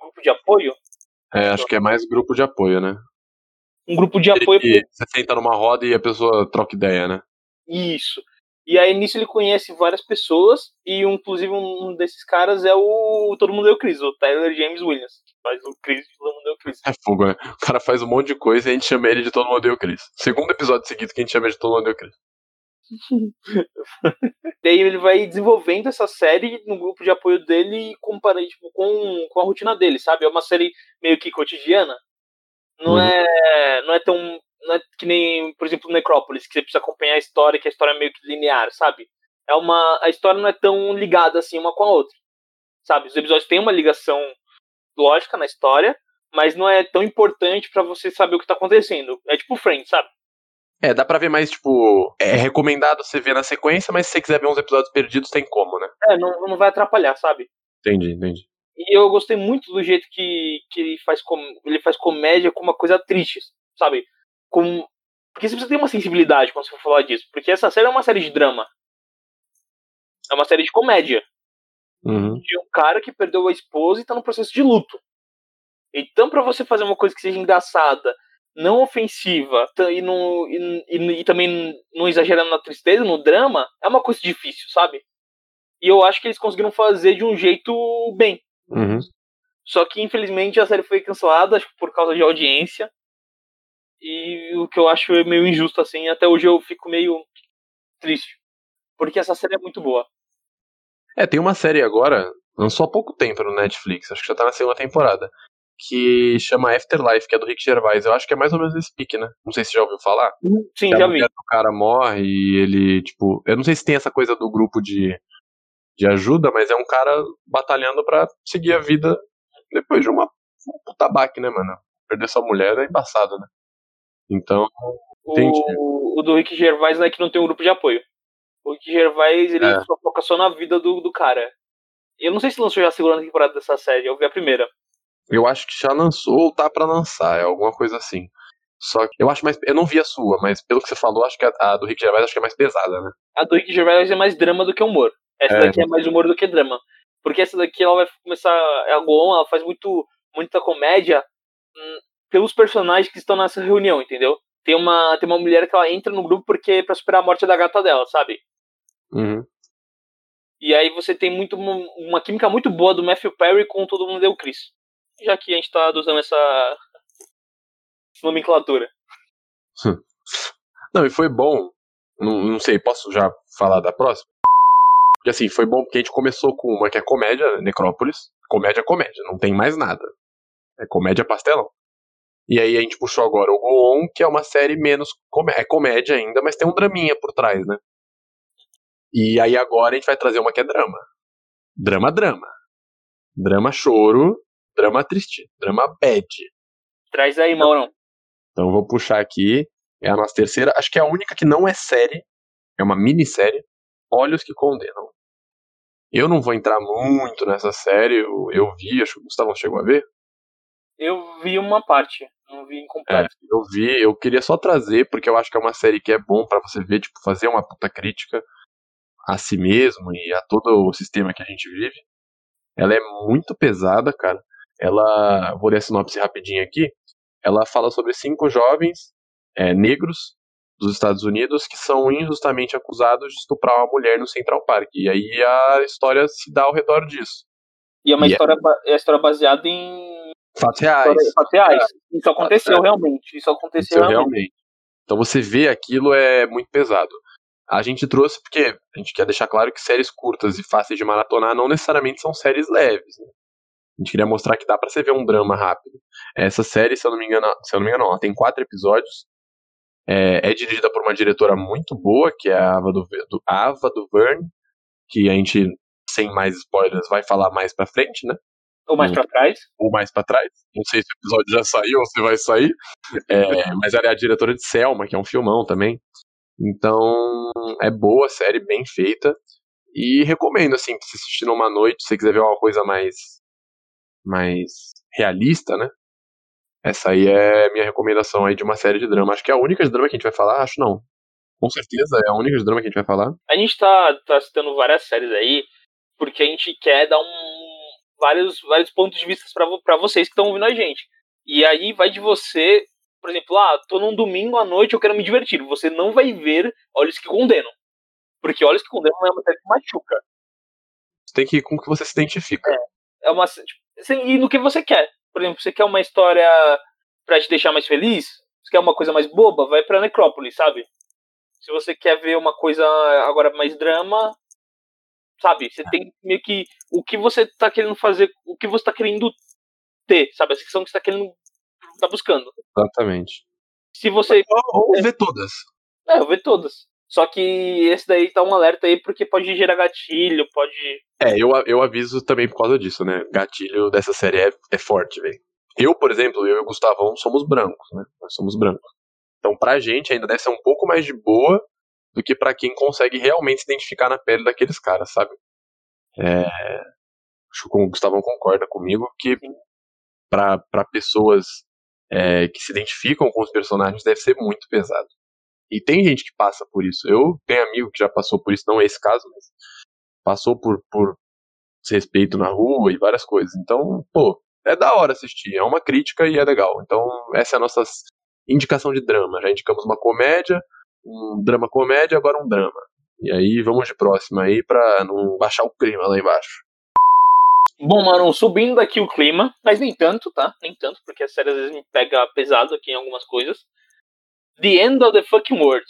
Grupo de apoio? É, acho que é mais grupo de apoio, né? Um grupo de apoio. E você senta numa roda e a pessoa troca ideia, né? Isso. E aí nisso ele conhece várias pessoas, e um, inclusive um desses caras é o Todo Mundo Deu Cris, o Tyler James Williams, que faz o Chris de Todo Mundo Deu Cris. É fogo, né? O cara faz um monte de coisa e a gente chama ele de Todo Mundo Deu Cris. Segundo episódio seguido que a gente chama ele de Todo Mundo Deu Cris. (laughs) Daí ele vai desenvolvendo essa série no grupo de apoio dele comparando tipo, com, com a rotina dele, sabe? É uma série meio que cotidiana. Não, uhum. é, não é tão. Não é que nem, por exemplo, Necrópolis, que você precisa acompanhar a história, que a história é meio que linear, sabe? É uma, a história não é tão ligada assim uma com a outra. Sabe? Os episódios têm uma ligação lógica na história, mas não é tão importante para você saber o que tá acontecendo. É tipo Friends, sabe? É, dá pra ver mais, tipo, é recomendado você ver na sequência, mas se você quiser ver uns episódios perdidos, tem como, né? É, não, não vai atrapalhar, sabe? Entendi, entendi. E eu gostei muito do jeito que, que ele, faz com, ele faz comédia com uma coisa triste, sabe? Com, porque você precisa ter uma sensibilidade quando você for falar disso. Porque essa série é uma série de drama. É uma série de comédia. Uhum. De um cara que perdeu a esposa e tá no processo de luto. Então, para você fazer uma coisa que seja engraçada, não ofensiva e, não, e, e, e, também não exagerando na tristeza, no drama, é uma coisa difícil, sabe? E eu acho que eles conseguiram fazer de um jeito bem. Uhum. Só que infelizmente a série foi cancelada, por causa de audiência. E o que eu acho é meio injusto assim, até hoje eu fico meio triste. Porque essa série é muito boa. É, tem uma série agora, lançou há pouco tempo no Netflix, acho que já tá na segunda temporada, que chama Afterlife, que é do Rick Gervais. Eu acho que é mais ou menos esse pique, né? Não sei se já ouviu falar. Sim, já vi. O cara morre e ele, tipo, eu não sei se tem essa coisa do grupo de, de ajuda, mas é um cara batalhando para seguir a vida depois de uma um puta baque, né, mano? Perder sua mulher é embaçado, né? Então, entendi. O, o do Rick Gervais não é que não tem um grupo de apoio. O Rick Gervais, ele é. só foca só na vida do, do cara. Eu não sei se lançou já a segunda temporada dessa série, eu vi a primeira. Eu acho que já lançou ou tá para lançar, é alguma coisa assim. Só que eu acho mais. Eu não vi a sua, mas pelo que você falou, acho que a, a do Rick Gervais acho que é mais pesada, né? A do Rick Gervais é mais drama do que humor. Essa é. daqui é mais humor do que drama. Porque essa daqui ela vai começar. É a Goon, ela faz muito, muita comédia hum, pelos personagens que estão nessa reunião, entendeu? Tem uma, tem uma mulher que ela entra no grupo porque é pra superar a morte da gata dela, sabe? Uhum. E aí você tem muito uma, uma química muito boa do Matthew Perry com todo mundo deu Chris já que a gente tá usando essa nomenclatura. (laughs) Não, e foi bom. Não, não sei, posso já falar da próxima? Porque assim, foi bom porque a gente começou com uma que é comédia, Necrópolis. Comédia, comédia, não tem mais nada. É comédia pastelão. E aí a gente puxou agora o Go On, que é uma série menos. Comé é comédia ainda, mas tem um draminha por trás, né? E aí agora a gente vai trazer uma que é drama. Drama, drama. Drama, choro drama triste, drama bad. Traz aí, Maurão. Então vou puxar aqui. É a nossa terceira. Acho que é a única que não é série. É uma minissérie. Olhos que Condenam. Eu não vou entrar muito nessa série. Eu, eu vi, acho que o Gustavo chegou a ver. Eu vi uma parte, não vi incompleto. É, eu vi, eu queria só trazer, porque eu acho que é uma série que é bom para você ver, tipo, fazer uma puta crítica a si mesmo e a todo o sistema que a gente vive. Ela é muito pesada, cara ela, vou ler a sinopse rapidinho aqui, ela fala sobre cinco jovens é, negros dos Estados Unidos que são injustamente acusados de estuprar uma mulher no Central Park. E aí a história se dá ao redor disso. E é uma e é história, é... é história baseada em fatos reais. Fatos reais. Isso aconteceu é. realmente. Isso aconteceu, realmente. realmente. Então você vê aquilo é muito pesado. A gente trouxe porque a gente quer deixar claro que séries curtas e fáceis de maratonar não necessariamente são séries leves. Né? A gente queria mostrar que dá para você ver um drama rápido. Essa série, se eu não me engano, se eu não me engano, ela tem quatro episódios. É, é dirigida por uma diretora muito boa, que é a Ava do, do, Ava do Verne, que a gente, sem mais spoilers, vai falar mais pra frente, né? Ou mais Hum. pra trás. ou mais pra trás. Não sei se o episódio já saiu ou se vai sair. É, (laughs) mas ela é a diretora de Selma, que é um filmão também. Então, é boa a série, bem feita. E recomendo, assim, pra você assistir numa noite, se você quiser ver uma coisa mais, mais realista, né? Essa aí é a minha recomendação aí de uma série de drama. Acho que é a única de drama que a gente vai falar, acho não. Com certeza é a única de drama que a gente vai falar. A gente tá, tá citando várias séries aí, porque a gente quer dar um vários, vários pontos de vista para vocês que estão ouvindo a gente. E aí vai de você, por exemplo, ah, tô num domingo à noite, eu quero me divertir. Você não vai ver Olhos que Condenam. Porque Olhos que Condenam é uma série que machuca. Você tem que ir com o que você se identifica. É uma tipo, assim, e no que você quer. Por exemplo, você quer uma história pra te deixar mais feliz? Você quer uma coisa mais boba? Vai pra Necrópolis, sabe? Se você quer ver uma coisa agora mais drama, sabe? Você tem meio que o que você tá querendo fazer, o que você tá querendo ter, sabe? A secção que você tá querendo tá buscando. Exatamente. Se você Ou, ou ver todas. é, eu ver todas. Só que esse daí tá um alerta aí porque pode gerar gatilho, pode É, eu, eu aviso também por causa disso, né? Gatilho dessa série é, é forte, velho. Eu, por exemplo, eu e o Gustavão somos brancos, né? Nós somos brancos. Então, pra gente, ainda deve ser um pouco mais de boa do que pra quem consegue realmente se identificar na pele daqueles caras, sabe? É, acho que o Gustavão concorda comigo que pra pessoas é, que se identificam com os personagens deve ser muito pesado. E tem gente que passa por isso. Eu tenho amigo que já passou por isso, não é esse caso, mas passou por, por desrespeito na rua e várias coisas. Então, pô, é da hora assistir, é uma crítica e é legal. Então, essa é a nossa indicação de drama. Já indicamos uma comédia, um drama comédia, agora um drama. E aí vamos de próxima aí pra não baixar o clima lá embaixo. Bom, Maron, subindo aqui o clima, mas nem tanto, tá? Nem tanto, porque a série às vezes me pega pesado aqui em algumas coisas. The End of the Fucking World.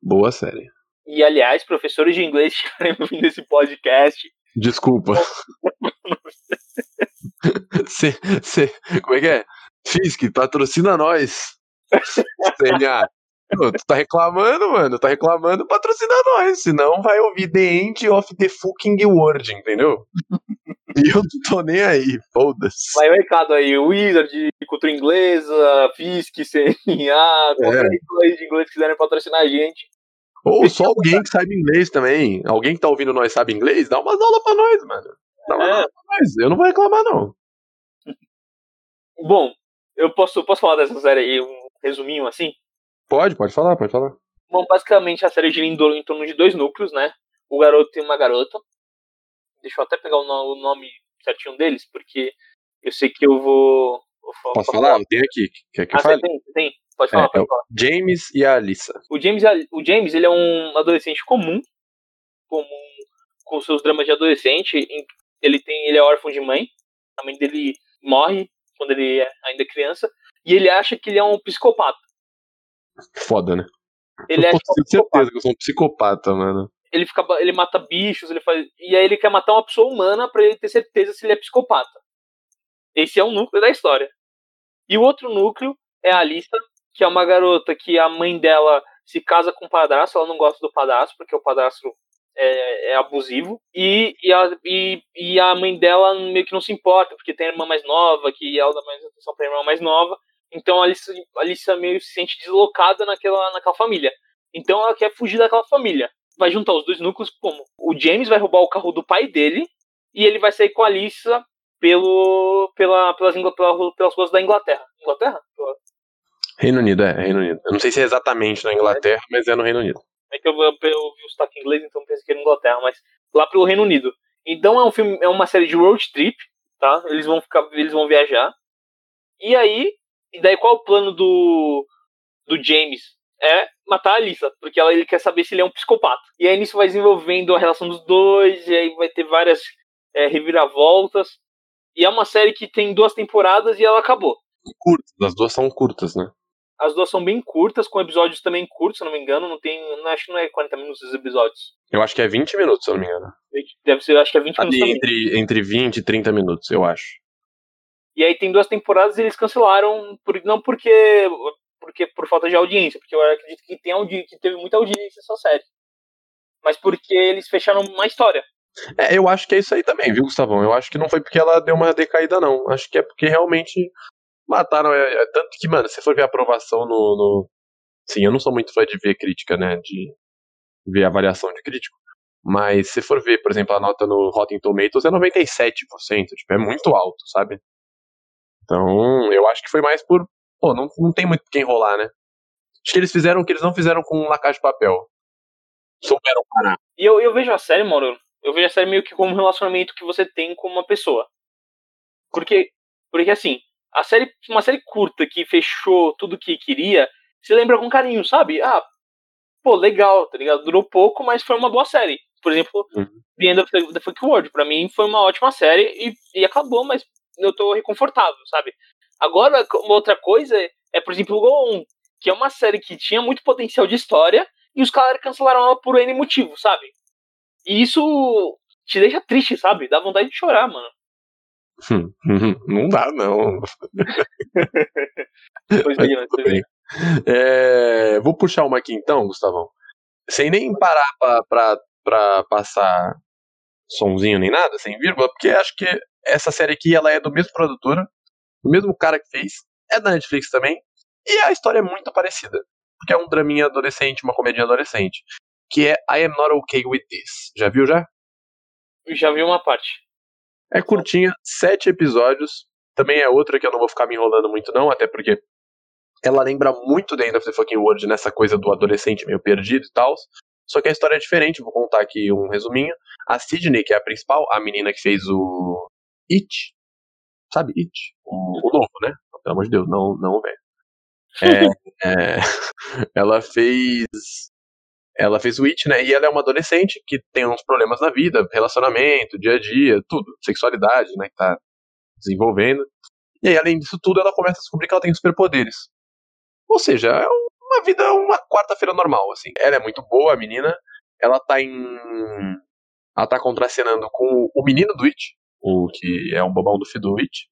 Boa série. E, aliás, professores de inglês (laughs) estiverem ouvindo esse podcast, Desculpa. (laughs) Cê, cê, como é que é? Fisk, patrocina nós. (laughs) CNA. Tu tá reclamando, mano. Tá reclamando, patrocina nós. Senão vai ouvir The End of the Fucking World, entendeu? (laughs) E eu não tô nem aí, foda-se. vai o recado aí, Wizard, cultura inglesa, Fisk, CNA, qualquer é. de inglês que quiserem patrocinar a gente. Ou só alguém que sabe inglês também. Alguém que tá ouvindo nós sabe inglês, dá umas aulas pra nós, mano. Dá umas É. aulas pra nós. Eu não vou reclamar, não. Bom, eu posso, posso falar dessa série aí, um resuminho assim? Pode, pode falar, pode falar. Bom, basicamente a série gira em, em torno de dois núcleos, né? O garoto e uma garota. Deixa eu até pegar o, no- o nome certinho deles, porque eu sei que eu vou. vou fa- Posso falar? Eu tenho aqui. Quer que Ah, eu você fale? tem, você tem. Pode falar, É, pode é falar. James e a Alissa. O James, o James, ele é um adolescente comum, comum com seus dramas de adolescente. Ele tem, ele é órfão de mãe. A mãe dele morre quando ele é ainda criança. E ele acha que ele é um psicopata. Foda, né? Ele eu é psicopata. certeza que eu sou um psicopata, mano. Ele fica, ele mata bichos, ele faz, e aí ele quer matar uma pessoa humana pra ele ter certeza se ele é psicopata. Esse é um núcleo da história. E o outro núcleo é a Alissa, que é uma garota que a mãe dela se casa com o padrasto, ela não gosta do padrasto, porque o padrasto é, é abusivo. E, e, a, e, e a mãe dela meio que não se importa, porque tem a irmã mais nova, que ela dá mais atenção pra irmã mais nova. Então a Alissa, a Alissa meio se sente deslocada naquela, naquela família. Então ela quer fugir daquela família. Vai juntar os dois núcleos como? O James vai roubar o carro do pai dele e ele vai sair com a Alissa pelo, pela, pelas, pela- pelas ruas da Inglaterra. Inglaterra? Reino Unido, é, Reino Unido. Eu não sei se é exatamente na Inglaterra, mas é no Reino Unido. É que eu, eu, eu vi o sotaque inglês, então pensei que era Inglaterra, mas lá pelo Reino Unido. Então é um filme, é uma série de road trip, tá? Eles vão ficar, eles vão viajar. E aí, e daí qual é o plano do do James? É matar a Alissa, porque ela, ele quer saber se ele é um psicopata. E aí nisso vai desenvolvendo a relação dos dois, e aí vai ter várias é, reviravoltas. E é uma série que tem duas temporadas e ela acabou. Curtas, as duas são curtas, né? As duas são bem curtas, com episódios também curtos, se eu não me engano. Não tem. Não, acho que não é 40 minutos os episódios. Eu acho que é 20 minutos, se eu não me engano. Deve ser, acho que é 20 minutos Ali também. entre, entre 20 e 30 minutos, eu acho. E aí tem duas temporadas e eles cancelaram, por, não porque, porque por falta de audiência, porque eu acredito que, tem audi que teve muita audiência essa série. Mas porque eles fecharam uma história. É, eu acho que é isso aí também, viu, Gustavão? Eu acho que não foi porque ela deu uma decaída, não. Acho que é porque realmente mataram. É, é, tanto que, mano, se for ver a aprovação no, no. Sim, eu não sou muito fã de ver crítica, né? De ver avaliação de crítico. Mas se for ver, por exemplo, a nota no Rotten Tomatoes é 97%. Tipo, é muito alto, sabe? Então, eu acho que foi mais por. Pô, não, não tem muito quem enrolar, né? Acho que eles fizeram o que eles não fizeram com La Casa de Papel. Souberam parar. E eu, eu vejo a série, mano, eu vejo a série meio que como um relacionamento que você tem com uma pessoa. Porque, porque assim, a série, uma série curta que fechou tudo que queria, se lembra com carinho, sabe? Ah, pô, legal, tá ligado? Durou pouco, mas foi uma boa série. Por exemplo, uhum. The End of the, the Fuck World, pra mim foi uma ótima série e, e acabou, mas eu tô reconfortável, sabe? Agora, outra coisa é, por exemplo, o Go 1, que é uma série que tinha muito potencial de história e os caras cancelaram ela por N motivo, sabe? E isso te deixa triste, sabe? Dá vontade de chorar, mano. (laughs) não dá, não. (laughs) pois bem, mas bem. É, vou puxar uma aqui então, Gustavão. Sem nem parar pra, pra, pra passar sonzinho nem nada, sem vírgula, porque acho que essa série aqui ela é do mesmo produtora, do mesmo cara que fez, é da Netflix também, e a história é muito parecida. Porque é um draminha adolescente, uma comédia adolescente que é I Am Not Okay With This. Já viu já? Já vi uma parte. É curtinha, sete episódios. Também é outra que eu não vou ficar me enrolando muito não, até porque ela lembra muito The End of the Fucking World nessa coisa do adolescente meio perdido e tal. Só que a história é diferente, vou contar aqui um resuminho. A Sidney, que é a principal, a menina que fez o It, sabe It? O, o novo, né? Pelo amor de Deus, não, não o velho. É, (laughs) é, ela fez ela fez o It, né? E ela é uma adolescente que tem uns problemas na vida, relacionamento, dia a dia, tudo, sexualidade, né? Que tá desenvolvendo. E aí, além disso tudo, ela começa a descobrir que ela tem superpoderes. Ou seja, é uma vida, uma quarta-feira normal, assim. Ela é muito boa, a menina. Ela tá em. Ela tá contracenando com o menino do It, o que é um bobão do do It.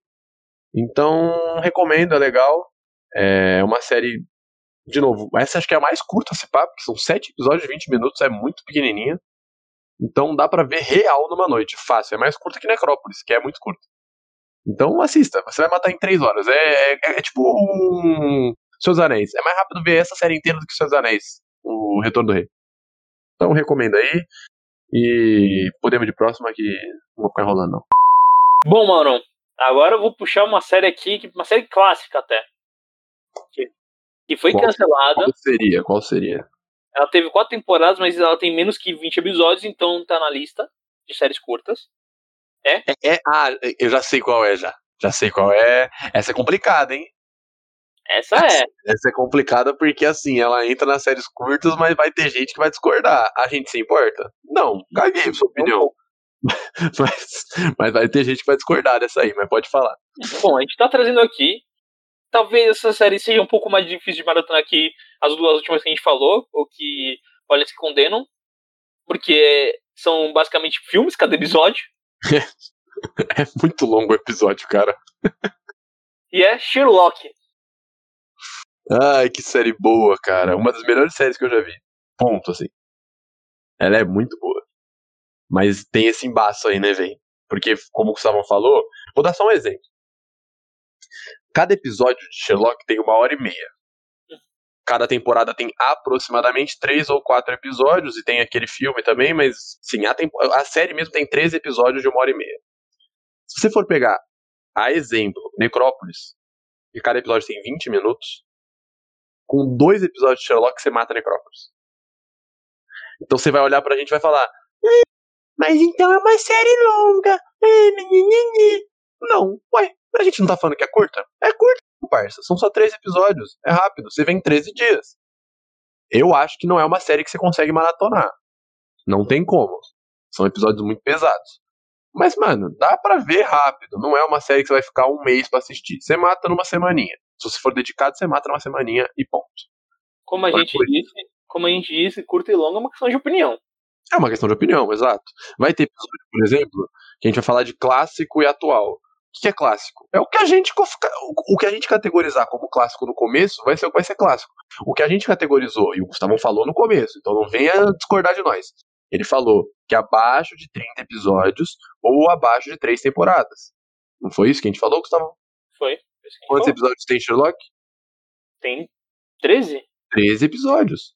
Então, recomendo, é legal. É uma série de novo, essa acho que é a mais curta, se pá, porque são sete episódios de 20 minutos, é muito pequenininha. Então dá para ver real numa noite, fácil. É mais curta que Necrópolis, que é muito curta. Então assista, você vai matar em três horas. É, é, é tipo um Seus Anéis. É mais rápido ver essa série inteira do que Seus Anéis, o Retorno do Rei. Então recomendo aí. E podemos de próxima que não vou ficar enrolando não. Bom, mano, agora eu vou puxar uma série aqui, uma série clássica até que foi qual, cancelada. Qual seria? Qual seria? Ela teve quatro temporadas, mas ela tem menos que 20 episódios, então tá na lista de séries curtas. É? é? É, ah, eu já sei qual é já. Já sei qual é. Essa é complicada, hein? Essa é. Essa é complicada porque, assim, ela entra nas séries curtas, mas vai ter gente que vai discordar. A gente se importa? Não, caguei sua opinião. (laughs) mas, mas vai ter gente que vai discordar dessa aí, mas pode falar. Bom, a gente tá trazendo aqui talvez essa série seja um pouco mais difícil de maratonar que as duas últimas que a gente falou, ou que olha se condenam, porque são basicamente filmes cada episódio. (laughs) é muito longo o episódio, cara. e é Sherlock. Ai, que série boa, cara. Uma das melhores séries que eu já vi. Ponto, assim. Ela é muito boa. Mas tem esse embaço aí, né, velho? Porque, como o Gustavo falou, vou dar só um exemplo. Cada episódio de Sherlock tem uma hora e meia. Cada temporada tem aproximadamente três ou quatro episódios, e tem aquele filme também, mas sim, a, a série mesmo tem três episódios de uma hora e meia. Se você for pegar a exemplo, Necrópolis, e cada episódio tem 20 minutos, com dois episódios de Sherlock você mata Necrópolis. Então você vai olhar pra gente e vai falar: Mas então é uma série longa. Não, ué, a gente não tá falando que é curta? É curta, parça. São só três episódios. É rápido. Você vem em 13 dias. Eu acho que não é uma série que você consegue maratonar. Não tem como. São episódios muito pesados. Mas, mano, dá pra ver rápido. Não é uma série que você vai ficar um mês para assistir. Você mata numa semaninha. Se você for dedicado, você mata numa semaninha e ponto. Como a gente disse, como a gente disse, curta e longa é uma questão de opinião. É uma questão de opinião, exato. Vai ter episódio, por exemplo, que a gente vai falar de clássico e atual. O que é clássico? É o que a gente o que a gente categorizar como clássico no começo vai ser o que vai ser clássico. O que a gente categorizou e o Gustavo falou no começo, então não venha discordar de nós. Ele falou que abaixo de 30 episódios ou abaixo de 3 temporadas. Não foi isso que a gente falou, Gustavo? Foi. Quantos falou? episódios tem Sherlock? Tem 13? 13 episódios.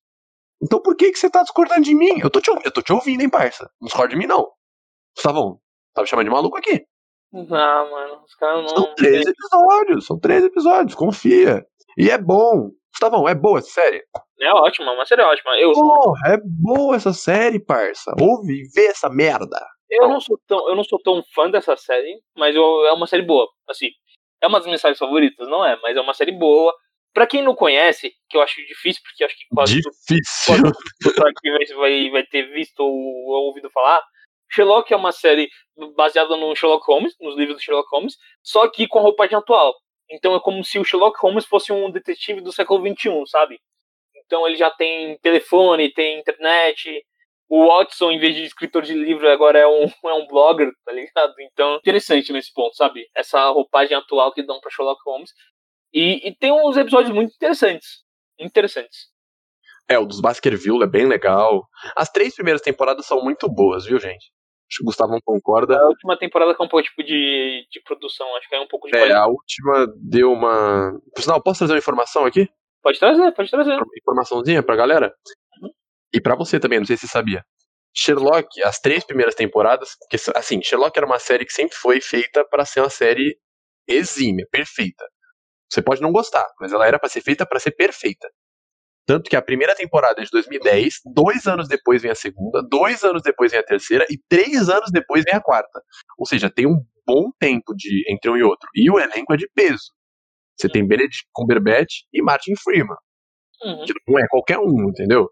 Então por que, que você tá discordando de mim? Eu tô te, eu tô te ouvindo, hein, parça? Não discorda de mim, não. Gustavão, tá me chamando de maluco aqui. Não, mano, os caras não. São 13 episódios, são 13 episódios, confia. E é bom. Gustavão, é boa essa série? É ótima, uma série ótima. Eu... Porra, é boa essa série, parça. Ouve e vê essa merda. Eu não sou tão, eu não sou tão fã dessa série, mas eu, é uma série boa. Assim, é uma das minhas séries favoritas, não é? Mas é uma série boa. Pra quem não conhece, que eu acho difícil, porque acho que quase difícil. aqui vai, vai, ter visto ou, ou ouvido falar, Sherlock é uma série baseada no Sherlock Holmes, nos livros do Sherlock Holmes, só que com a roupagem atual. Então é como se o Sherlock Holmes fosse um detetive do século XXI, sabe? Então ele já tem telefone, tem internet. O Watson, em vez de escritor de livro, agora é um, (laughs) é um blogger, tá ligado? Então, interessante nesse ponto, sabe? Essa roupagem atual que dão pra Sherlock Holmes. E, e tem uns episódios muito interessantes. Interessantes. É, o dos Baskerville é bem legal. As três primeiras temporadas são muito boas, viu, gente? Acho que o Gustavo não concorda. A última temporada com um pouco tipo de, de produção, acho que é um pouco de. É, qualidade. a última deu uma. Por sinal, posso trazer uma informação aqui? Pode trazer, pode trazer. Informaçãozinha pra galera? Uhum. E para você também, não sei se você sabia. Sherlock, as três primeiras temporadas, porque assim, Sherlock era uma série que sempre foi feita para ser uma série exímia, perfeita. Você pode não gostar, mas ela era para ser feita para ser perfeita. Tanto que a primeira temporada é de 2010, dois anos depois vem a segunda, dois anos depois vem a terceira e três anos depois vem a quarta. Ou seja, tem um bom tempo de entre um e outro. E o elenco é de peso. Você tem Benedict Cumberbatch e Martin Freeman. Uhum. Que não é qualquer um, entendeu?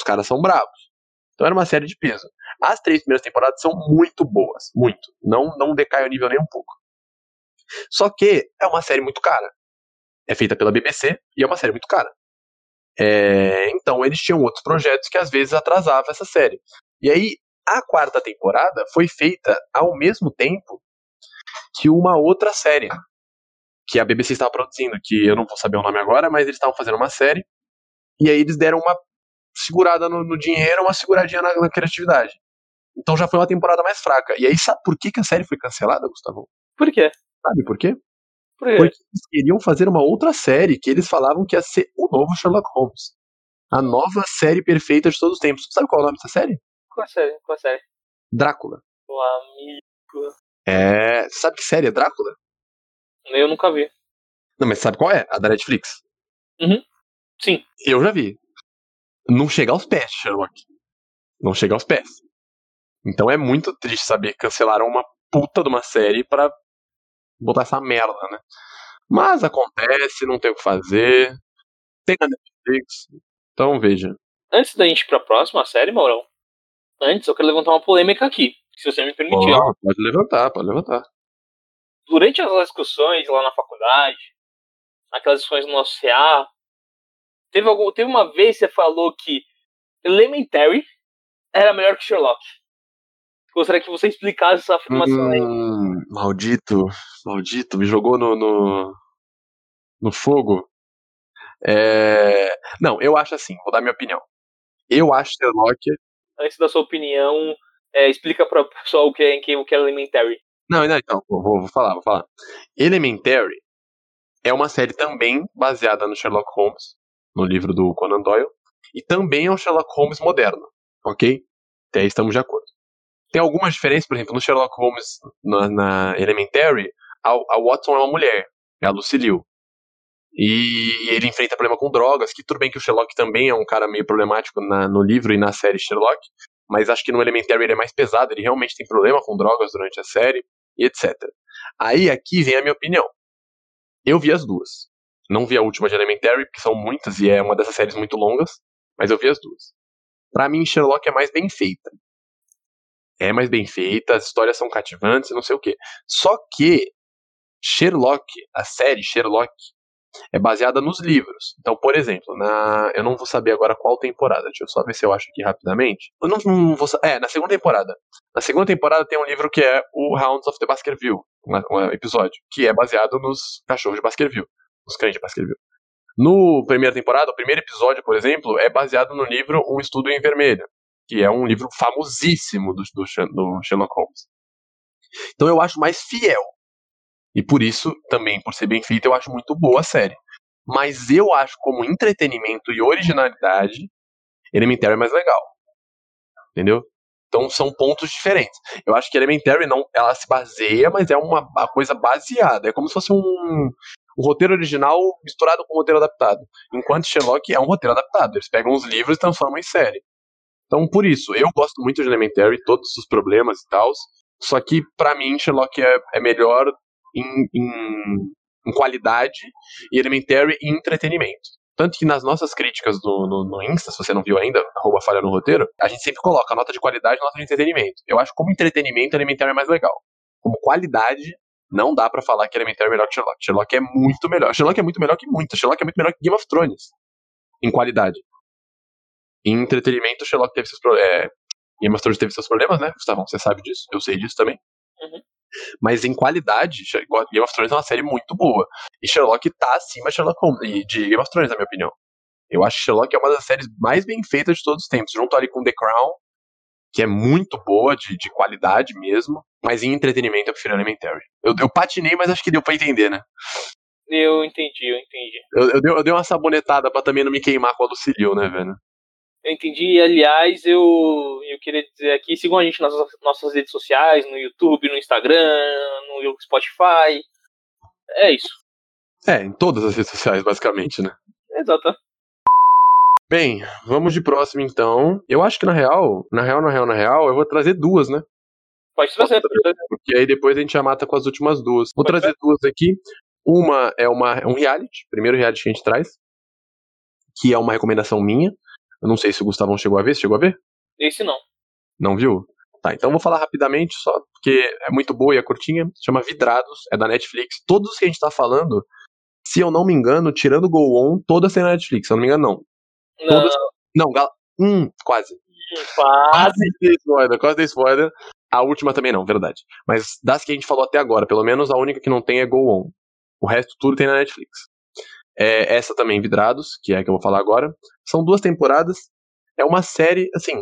Os caras são bravos. Então era uma série de peso. As três primeiras temporadas são muito boas. Muito. Não, não decai o nível nem um pouco. Só que é uma série muito cara. É feita pela BBC e é uma série muito cara. É, então eles tinham outros projetos que às vezes atrasavam essa série. E aí a quarta temporada foi feita ao mesmo tempo que uma outra série que a BBC estava produzindo, que eu não vou saber o nome agora, mas eles estavam fazendo uma série e aí eles deram uma segurada no, no dinheiro, uma seguradinha na, na, criatividade. Então já foi uma temporada mais fraca. E aí sabe por que, que a série foi cancelada, Gustavo? Por quê? Sabe por quê? Porque eles queriam fazer uma outra série que eles falavam que ia ser o novo Sherlock Holmes. A nova série perfeita de todos os tempos. Sabe qual é o nome dessa série? Qual série? Qual série? Drácula. O amigo. É. Sabe que série é Drácula? Eu nunca vi. Não, mas sabe qual é? A da Netflix. Uhum. Sim. Eu já vi. Não chega aos pés, Sherlock. Não chega aos pés. Então é muito triste saber que cancelaram uma puta de uma série para botar essa merda, né? Mas acontece, não tem o que fazer. Tem a Netflix. Então veja. Antes da gente ir pra próxima série, Maurão, antes eu quero levantar uma polêmica aqui, se você me permitir. Oh, pode levantar, pode levantar. Durante as discussões lá na faculdade, aquelas discussões no nosso CA, teve, algum, teve uma vez que você falou que Elementary era melhor que Sherlock. Gostaria que você explicasse essa afirmação hum, aí. Maldito, maldito, me jogou no, no, no fogo. É... Não, eu acho assim, vou dar minha opinião. Eu acho Sherlock. Antes da sua opinião, é, explica para o pessoal o que é, o que é Elementary. Não, não, então, vou, vou falar, vou falar. Elementary é uma série também baseada no Sherlock Holmes, no livro do Conan Doyle, e também é um Sherlock Holmes moderno, ok? Até aí estamos de acordo. Tem algumas diferenças, por exemplo, no Sherlock Holmes, na, na Elementary, a, a, Watson é uma mulher, é a Lucille. E ele enfrenta problema com drogas, que tudo bem que o Sherlock também é um cara meio problemático na, no livro e na série Sherlock, mas acho que no Elementary ele é mais pesado, ele realmente tem problema com drogas durante a série, e etc. Aí aqui vem a minha opinião. Eu vi as duas. Não vi a última de Elementary, porque são muitas e é uma dessas séries muito longas, mas eu vi as duas. Para mim, Sherlock é mais bem feita é mais bem feita, as histórias são cativantes, não sei o quê. Só que Sherlock, a série Sherlock, é baseada nos livros. Então, por exemplo, na eu não vou saber agora qual temporada. Deixa eu só ver se eu acho aqui rapidamente. Eu não, não vou É, na segunda temporada. Na segunda temporada tem um livro que é o Hounds of the Baskerville, um, um episódio, que é baseado nos cachorros de Baskerville, de Baskerville. No primeira temporada, o primeiro episódio, por exemplo, é baseado no livro Um Estudo em Vermelho, que é um livro famosíssimo do, do, do Sherlock Holmes. Então eu acho mais fiel. E por isso, também, por ser bem feito, eu acho muito boa a série. Mas eu acho, como entretenimento e originalidade, Elementary é mais legal. Entendeu? Então são pontos diferentes. Eu acho que Elementary não, ela se baseia, mas é uma, uma coisa baseada. É como se fosse um, um roteiro original misturado com um roteiro adaptado. Enquanto Sherlock é um roteiro adaptado. Eles pegam os livros e transformam em série. Então, por isso, eu gosto muito de Elementary, todos os problemas e tal. Só que, para mim, Sherlock é, é melhor em, em, em, qualidade e Elementary em entretenimento. Tanto que nas nossas críticas do, no, no Insta, se você não viu ainda, arroba falha no roteiro, a gente sempre coloca nota de qualidade e nota de entretenimento. Eu acho como entretenimento, Elementary é mais legal. Como qualidade, não dá para falar que Elementary é melhor que Sherlock. Sherlock é muito melhor. Sherlock é muito melhor que muito. Sherlock é muito melhor que Game of Thrones. Em qualidade. Em entretenimento, Sherlock teve seus problemas. É, Game of Thrones teve seus problemas, né, Gustavo? Você sabe disso. Eu sei disso também. Uhum. Mas em qualidade, Game of Thrones é uma série muito boa. E Sherlock tá acima de Sherlock Holmes, de Game of Thrones, na minha opinião. Eu acho que Sherlock é uma das séries mais bem feitas de todos os tempos, junto ali com The Crown, que é muito boa, de, de qualidade mesmo. Mas em entretenimento eu prefiro Elementary. Eu, eu patinei, mas acho que deu pra entender, né? Eu entendi, eu entendi. Eu, eu, dei, eu dei uma sabonetada pra também não me queimar com a Lucilio, né, velho? Eu entendi. Aliás, eu, eu queria dizer aqui, sigam a gente nas nossas redes sociais, no YouTube, no Instagram, no Spotify. É isso. É, em todas as redes sociais, basicamente, né? Exato. Bem, vamos de próximo então. Eu acho que na real, na real, na real, na real, eu vou trazer duas, né? Pode trazer. Porque aí depois a gente já mata com as últimas duas. Vou pode trazer duas aqui. Uma é uma, é um reality, primeiro reality que a gente traz, que é uma recomendação minha. Eu não sei se o Gustavão chegou a ver. Você chegou a ver? Esse não. Não viu? Tá, então vou falar rapidamente, só porque é muito boa e é curtinha. Chama Vidrados, é da Netflix. Todos que a gente tá falando, se eu não me engano, tirando o Go On, todas têm na Netflix, se eu não me engano, não. Não. Todas... Não, gal... hum, quase. Quase. Quase spoiler, quase dei spoiler. A última também não, verdade. Mas das que a gente falou até agora, pelo menos a única que não tem é Go On. O resto tudo tem na Netflix. É, essa também, Vidrados, que é a que eu vou falar agora. São duas temporadas. É uma série, assim.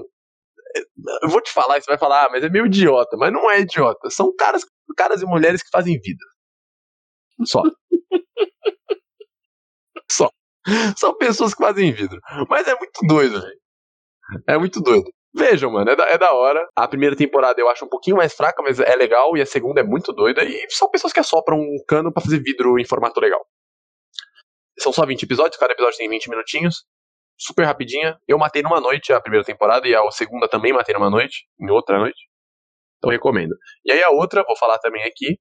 É, eu vou te falar, você vai falar, ah, mas é meio idiota. Mas não é idiota. São caras, caras e mulheres que fazem vida. Só. (laughs) Só. (laughs) São pessoas que fazem vida. Mas é muito doido, velho. É muito doido. Vejam, mano, é da, é da hora. A primeira temporada eu acho um pouquinho mais fraca, mas é legal. E a segunda é muito doida. E são pessoas que assopram um cano para fazer vidro em formato legal. São só 20 episódios, cada episódio tem 20 minutinhos. Super rapidinha. Eu matei numa noite a primeira temporada e a segunda também matei numa noite, em outra noite. Então recomendo. E aí a outra, vou falar também aqui,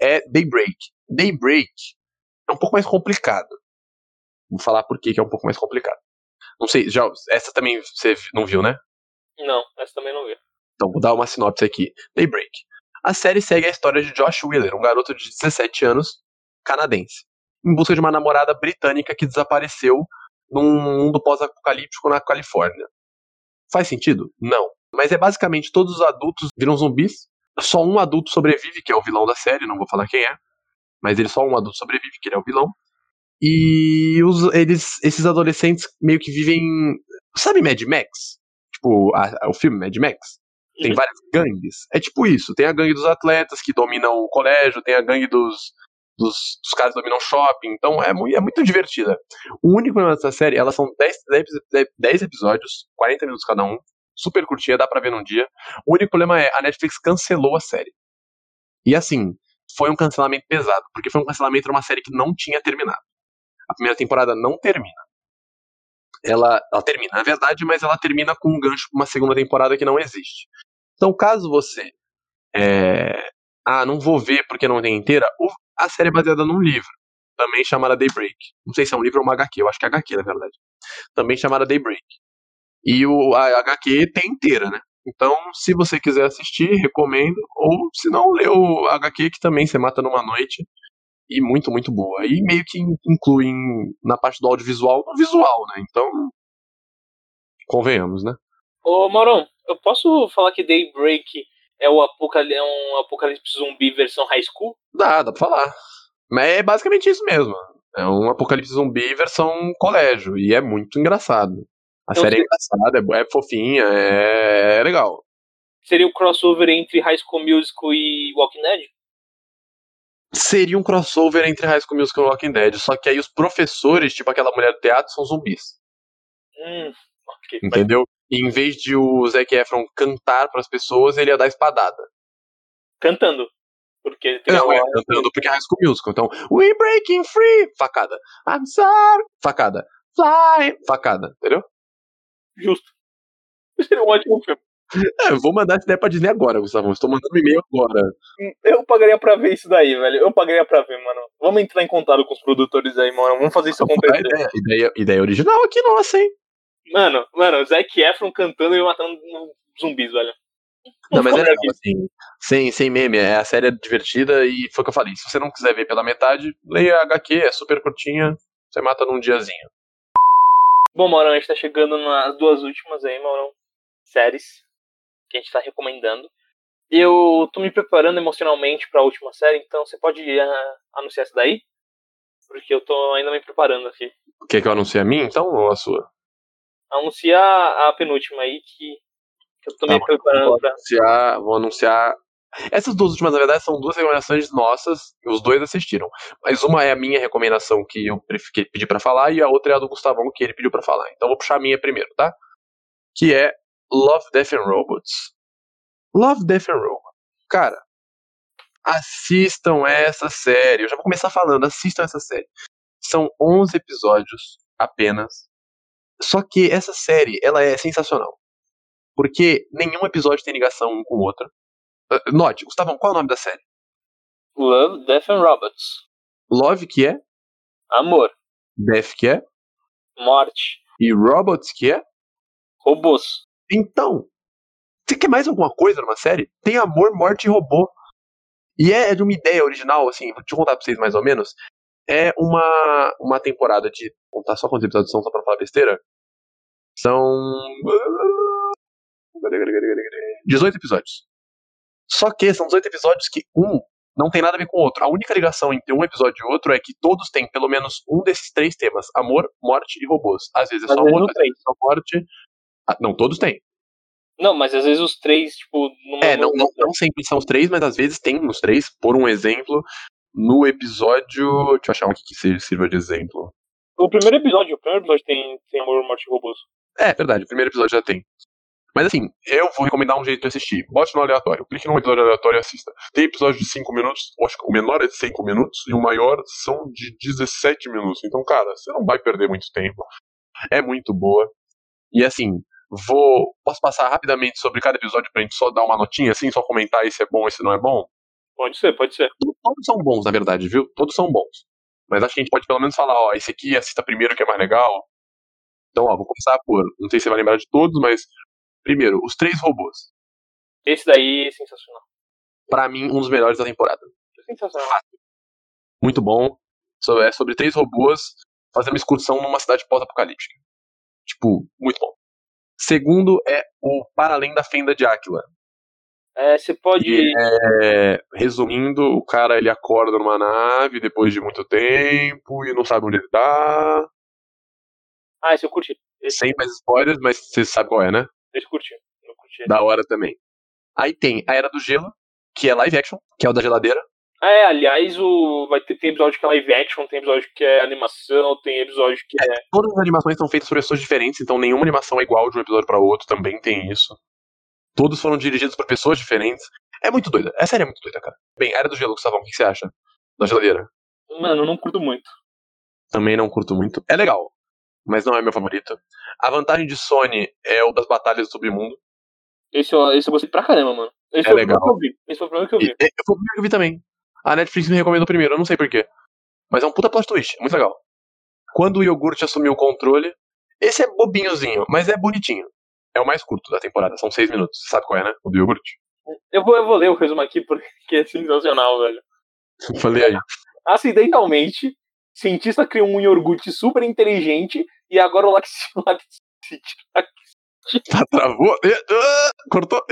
é Daybreak. Daybreak é um pouco mais complicado. Vou falar por que é um pouco mais complicado. Não sei, já, essa também você não viu, né? Não, essa também não vi. Então vou dar uma sinopse aqui. Daybreak. A série segue a história de Josh Wheeler, um garoto de 17 anos, canadense em busca de uma namorada britânica que desapareceu num mundo pós-apocalíptico na Califórnia. Faz sentido? Não. Mas é basicamente todos os adultos viram zumbis, só um adulto sobrevive, que é o vilão da série, não vou falar quem é, mas ele só um adulto sobrevive, que ele é o vilão. E os, eles, esses adolescentes meio que vivem. Sabe Mad Max? Tipo, a, o filme Mad Max? Tem várias gangues. É tipo isso. Tem a gangue dos atletas que dominam o colégio, tem a gangue dos, dos, dos caras que dominam shopping. Então é muito, é muito divertida. O único problema dessa série, elas são 10, 10, 10 episódios, 40 minutos cada um. Super curtinha, dá pra ver num dia. O único problema é a Netflix cancelou a série. E assim, foi um cancelamento pesado, porque foi um cancelamento de uma série que não tinha terminado. A primeira temporada não termina. Ela, ela termina, na verdade, mas ela termina com um gancho pra uma segunda temporada que não existe. Então, caso você é, ah, não vou ver porque não tem inteira, a série é baseada num livro, também chamada Daybreak. Não sei se é um livro ou uma HQ, eu acho que é HQ, na verdade. Também chamada Daybreak. E o, a HQ tem inteira, né? Então, se você quiser assistir, recomendo. Ou, se não, lê o HQ, que também você mata numa noite. E muito, muito boa. E meio que inclui na parte do audiovisual, no visual, né? Então, convenhamos, né? Ô, Moron, eu posso falar que Daybreak é, o apocalipse, é um apocalipse zumbi versão high school? Dá, dá pra falar. Mas é basicamente isso mesmo. É um apocalipse zumbi versão colégio. E é muito engraçado. A Então, série é engraçada, é, é fofinha, é, é legal. Seria o crossover entre High School Musical e Walking Dead? Seria um crossover entre High School Musical e Walking Dead, só que aí os professores, tipo aquela mulher do teatro, são zumbis. Hum, ok. Entendeu? E em vez de o Zac Efron cantar pras pessoas, ele ia dar espadada. Cantando. Porque ele teria Não, é, cantando porque é High School Musical. Então, We breaking free! Facada. I'm sorry! Facada. Fly! Facada. Entendeu? Justo. Seria um ótimo filme. É, eu vou mandar essa ideia pra Disney agora, Gustavo. Estou mandando um e-mail agora. Eu pagaria pra ver isso daí, velho. Eu pagaria pra ver, mano. Vamos entrar em contato com os produtores aí, mano. Vamos fazer isso acontecer. ideia, ideia, ideia original aqui, nossa, hein? Mano, mano, Zac Efron cantando e matando zumbis, velho. Não, mas é legal, assim. Sem, sem meme, é, a série é divertida e foi o que eu falei. Se você não quiser ver pela metade, leia a HQ, é super curtinha. Você mata num diazinho. Bom, Maurão, a gente tá chegando nas duas últimas aí, Maurão. Séries que a gente tá recomendando. Eu tô me preparando emocionalmente pra última série, então você pode ah, anunciar essa daí? Porque eu tô ainda me preparando aqui. Quer que eu anuncie a minha, então, ou a sua? Anunciar a penúltima aí que, que eu tô Tá me preparando Vou pra. anunciar, vou anunciar. Essas duas últimas, na verdade, são duas recomendações nossas, os dois assistiram. Mas uma é a minha recomendação que eu que pedi pra falar, e a outra é a do Gustavão que ele pediu pra falar. Então eu vou puxar a minha primeiro, tá? Que é Love, Death and Robots. Love, Death and Robots. Cara, assistam essa série. Eu já vou começar falando, assistam essa série. São 11 episódios apenas. Só que essa série, ela é sensacional. Porque nenhum episódio tem ligação um com o outro. Ah, Note, Gustavão, qual é o nome da série? Love, Death and Robots. Love, que é, Amor, Death, que é, morte, e Robots, que é. robôs. Então, você quer mais alguma coisa numa série? Tem amor, morte e robô. E é de uma ideia original, assim, vou te contar pra vocês mais ou menos. É uma, uma temporada de. Vou contar só quantos episódios são, só pra não falar besteira. São. 18 episódios. Só que são 18 episódios que um não tem nada a ver com o outro. A única ligação entre um episódio e outro é que todos têm pelo menos um desses três temas: amor, morte e robôs. Às vezes é só não às vezes é só morte. Ah, não, todos têm. Não, mas às vezes os três, tipo, É, não, não, não sempre são os três, mas às vezes tem os três. Por um exemplo, no episódio. Deixa eu achar um aqui que sirva de exemplo. O primeiro episódio, o primeiro episódio tem, tem amor, morte e robôs. É, verdade, o primeiro episódio já tem. Mas assim, eu vou recomendar um jeito de assistir. Bote no aleatório. Clique num episódio aleatório e assista. Tem episódio de 5 minutos, acho que o menor é de 5 minutos e o maior são de 17 minutos. Então, cara, você não vai perder muito tempo. É muito boa. E assim, vou. Posso passar rapidamente sobre cada episódio pra gente só dar uma notinha, assim, só comentar esse é bom, esse não é bom? Pode ser, pode ser. Todos são bons, na verdade, viu? Todos são bons. Mas acho que a gente pode pelo menos falar, ó, esse aqui assista primeiro que é mais legal. Então, ó, vou começar por. Não sei se você vai lembrar de todos, mas. Primeiro, os três robôs. Esse daí é sensacional. Pra mim, um dos melhores da temporada. É sensacional. Muito bom. É sobre três robôs fazendo uma excursão numa cidade pós-apocalíptica. Tipo, muito bom. Segundo é o Para Além da Fenda de Áquila. É, você pode. Que é, resumindo, o cara ele acorda numa nave depois de muito tempo e não sabe onde ele tá. Ah, esse eu curti. Esse, Sem mais spoilers, mas você sabe qual é, né? esse eu curti. Eu curti. Da hora também. Aí tem a Era do Gelo, que é live action, que é o da geladeira. Ah, é, aliás, o... vai ter tem episódio que é live action, tem episódio que é animação, tem episódio que é. Todas as animações são feitas por pessoas diferentes, então nenhuma animação é igual de um episódio para outro, também tem isso. Todos foram dirigidos por pessoas diferentes. É muito doida. Essa série é muito doida, cara. Bem, Era do Gelo, Gustavão, o que você acha? Da geladeira. Mano, eu não curto muito. Também não curto muito. É legal, mas não é meu favorito. A vantagem de Sony é o das batalhas do submundo. Esse, eu- esse eu gostei pra caramba, mano. Esse É foi legal. o primeiro que eu vi. Esse foi o primeiro que eu vi. e, foi o primeiro que eu vi também. A Netflix me recomendou primeiro, eu não sei porquê. Mas é um puta plot twist, é muito legal. Quando o iogurte assumiu o controle, esse é bobinhozinho, mas é bonitinho. É o mais curto da temporada, são seis minutos. Sabe qual é, né? O do iogurte. Eu vou, eu vou ler o resumo aqui porque é sensacional, velho. (laughs) Falei aí. Acidentalmente, cientista criou um iogurte super inteligente e agora o Lax... (laughs) Lax... Tá, travou. Cortou.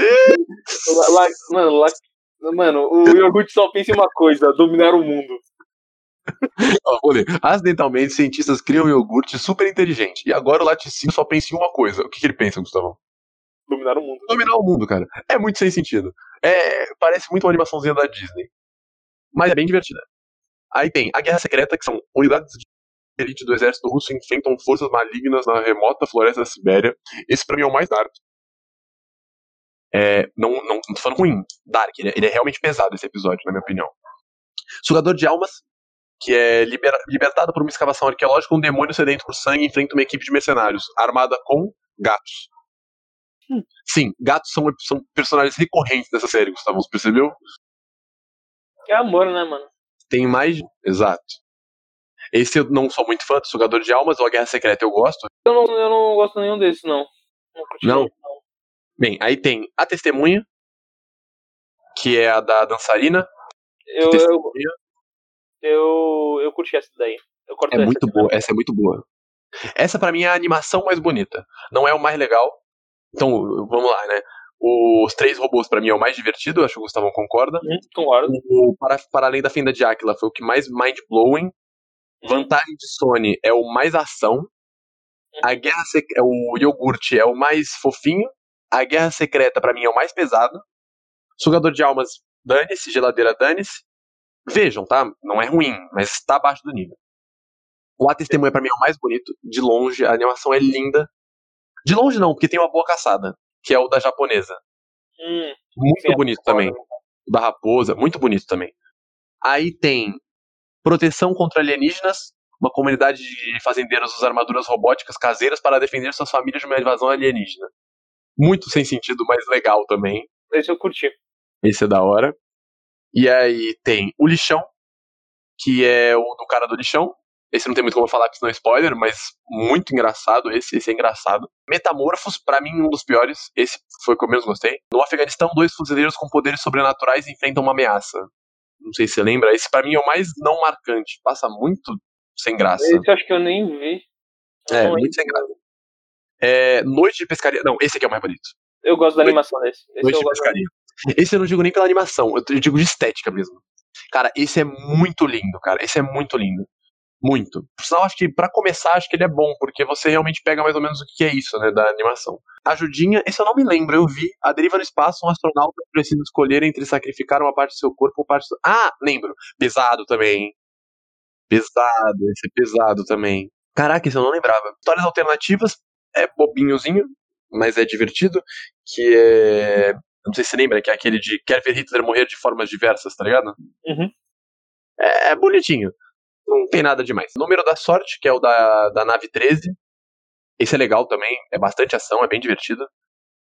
La- La- Mano, Lax... Mano, o iogurte só pensa em uma coisa, dominar o mundo. Ó, vou ler. Acidentalmente, cientistas criam um iogurte super inteligente. E agora o laticínio só pensa em uma coisa. O que, que ele pensa, Gustavão? Dominar o mundo. Dominar o mundo, cara. É muito sem sentido. É, parece muito uma animaçãozinha da Disney. Mas é bem divertida. Aí tem a Guerra Secreta, que são unidades de elite do exército russo enfrentam forças malignas na remota floresta da Sibéria. Esse pra mim é o mais dark. É, não, não, não tô falando ruim, dark. Ele é, ele é realmente pesado esse episódio, na minha opinião. Sugador de Almas, que é libera, libertado por uma escavação arqueológica, um demônio sedento por sangue enfrenta uma equipe de mercenários, armada com gatos. Hum. Sim, gatos são, são personagens recorrentes dessa série, Gustavo, você percebeu? É amor, né, mano? Tem mais. Exato. Esse eu não sou muito fã do Sugador de Almas, ou a Guerra Secreta eu gosto. Eu não, eu não gosto nenhum desses, não. Não curti Não? Bem, aí tem A Testemunha, que é a da dançarina. Eu, eu, Testemunha. eu, eu curti essa daí. Eu corto É essa muito boa, essa é muito boa. Essa pra mim é a animação mais bonita. Não é o mais legal. Então, vamos lá, né? Os três robôs pra mim é o mais divertido, acho que o Gustavo concorda. Hum, concordo. O para, para além da fenda de Áquila foi o que mais mind-blowing. Vantagem de Sony é o mais ação. A Guerra Sec... é o iogurte é o mais fofinho. A Guerra Secreta pra mim é o mais pesado. Sugador de Almas, dane-se. Geladeira, dane-se. Vejam, tá? Não é ruim, mas tá abaixo do nível. O A Testemunha pra mim é o mais bonito. De longe, a animação é linda. De longe não, porque tem uma boa caçada. Que é o da japonesa. Hum, Muito sim, bonito também. O da raposa, muito bonito também. Aí tem proteção contra alienígenas. Uma comunidade de fazendeiros usa armaduras robóticas caseiras para defender suas famílias de uma invasão alienígena. Muito sem sentido, mas legal também. Esse eu curti. Esse é da hora. E aí tem o lixão, que é o do cara do lixão. Esse não tem muito como falar, porque senão é spoiler, mas muito engraçado esse, esse é engraçado. Metamorfos, pra mim, um dos piores. Esse foi o que eu menos gostei. No Afeganistão, dois fuzileiros com poderes sobrenaturais enfrentam uma ameaça. Não sei se você lembra. Esse pra mim é o mais não marcante. Passa muito sem graça. Esse eu acho que eu nem vi. É, não muito lembro. sem graça. É, Noite de pescaria. Não, esse aqui é o mais bonito. Eu gosto da Noite- animação desse. Esse Noite de pescaria. Esse eu não digo nem pela animação, eu digo de estética mesmo. Cara, esse é muito lindo, cara. Esse é muito lindo. Muito. Por sinal, acho que pra começar, acho que ele é bom, porque você realmente pega mais ou menos o que é isso, né, da animação. Ajudinha, esse eu não me lembro, eu vi. A deriva no espaço, um astronauta precisa escolher entre sacrificar uma parte do seu corpo ou parte do... Ah, lembro. Pesado também. Pesado, esse é pesado também. Caraca, esse eu não lembrava. Histórias alternativas, é bobinhozinho, mas é divertido. Que é. Não sei se você lembra, que é aquele de quer ver Hitler morrer de formas diversas, tá ligado? Uhum. É, é bonitinho. Não tem nada demais. Número da sorte, que é o da, da nave 13. Esse é legal também, é bastante ação, é bem divertido.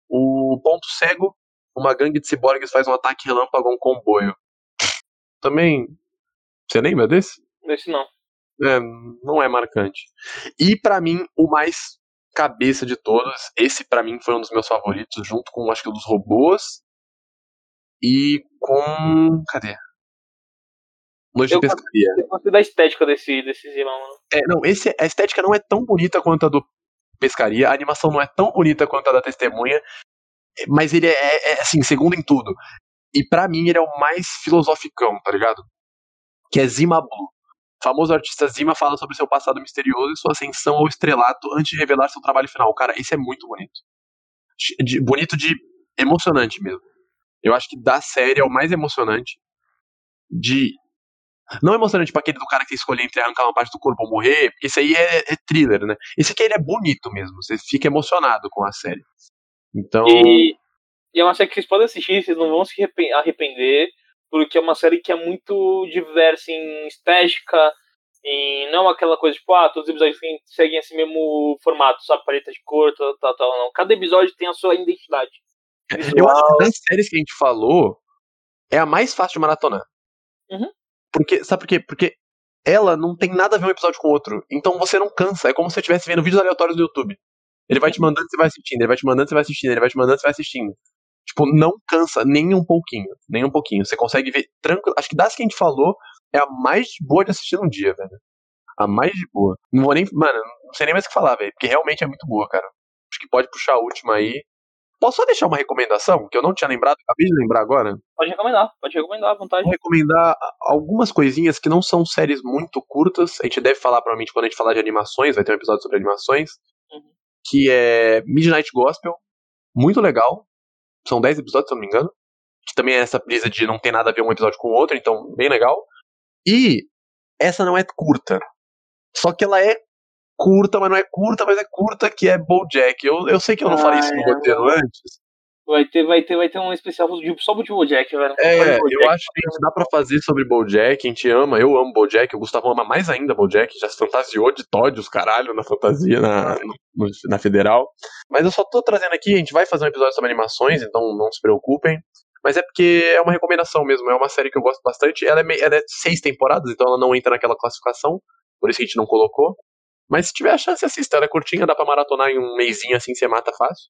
O ponto cego, uma gangue de ciborgues faz um ataque relâmpago a um comboio. Também. Você lembra desse? Esse não. É, não é marcante. E pra mim, o mais cabeça de todos, esse pra mim foi um dos meus favoritos, junto com acho que o dos robôs e com. Cadê? Noite Eu de pescaria. Eu gostei da estética desse, desse Zima, mano. É, não, esse, a estética não é tão bonita quanto a do pescaria, a animação não é tão bonita quanto a da testemunha, mas ele é, é, é, assim, segundo em tudo. E pra mim ele é o mais filosoficão, tá ligado? Que é Zima Blue. O famoso artista Zima fala sobre seu passado misterioso e sua ascensão ao estrelato antes de revelar seu trabalho final. Cara, esse é muito bonito. De- bonito de emocionante mesmo. Eu acho que da série é o mais emocionante. De. Não emocionante pra aquele do cara que escolher entre arrancar uma parte do corpo ou morrer, porque isso aí é, é thriller, né? Esse aqui ele é bonito mesmo. Você fica emocionado com a série. Então. E, e é uma série que vocês podem assistir, vocês não vão se arrepen- arrepender, porque é uma série que é muito diversa em estética, e não aquela coisa tipo, ah, todos os episódios seguem- esse mesmo formato, sabe, paleta de cor, tal, tal, tal, não. Cada episódio tem a sua identidade. Eu acho que das séries que a gente falou, é a mais fácil de maratonar. Uhum. Porque, sabe por quê? Porque ela não tem nada a ver um episódio com o outro. Então você não cansa. É como se você estivesse vendo vídeos aleatórios do YouTube. Ele vai te mandando, você vai assistindo. Ele vai te mandando, você vai assistindo. Ele vai te mandando, você vai assistindo. Tipo, não cansa nem um pouquinho. Nem um pouquinho. Você consegue ver tranquilo. Acho que das que a gente falou, é a mais boa de assistir num dia, velho. A mais de boa. Não vou nem. Mano, não sei nem mais o que falar, velho. Porque realmente é muito boa, cara. Acho que pode puxar a última aí. Posso só deixar uma recomendação que eu não tinha lembrado, acabei de lembrar agora? Pode recomendar, pode recomendar à vontade. Vou recomendar algumas coisinhas que não são séries muito curtas. A gente deve falar, provavelmente, quando a gente falar de animações, vai ter um episódio sobre animações. Uhum. Que é Midnight Gospel. Muito legal. São 10 episódios, se eu não me engano. Que também é essa brisa de não ter nada a ver um episódio com o outro, então, bem legal. E essa não é curta. Só que ela é curta, mas não é curta, mas é curta, que é BoJack. Eu, eu sei que eu não falei isso no Ah, é. roteiro antes. Vai ter, vai ter, vai ter um especial de- só pro Bojack, velho. É, o eu Bojack. acho que a gente dá pra fazer sobre BoJack, a gente ama, eu amo BoJack, o Gustavo ama mais ainda BoJack, já se fantasiou de Todd, os caralho, na fantasia, na, no- na Federal. Mas eu só tô trazendo aqui, a gente vai fazer um episódio sobre animações, então não se preocupem. Mas é porque é uma recomendação mesmo, é uma série que eu gosto bastante. Ela é, ela é seis temporadas, então ela não entra naquela classificação, por isso que a gente não colocou. Mas se tiver a chance, assista, ela é curtinha, dá pra maratonar em um mêsinho assim, você mata fácil.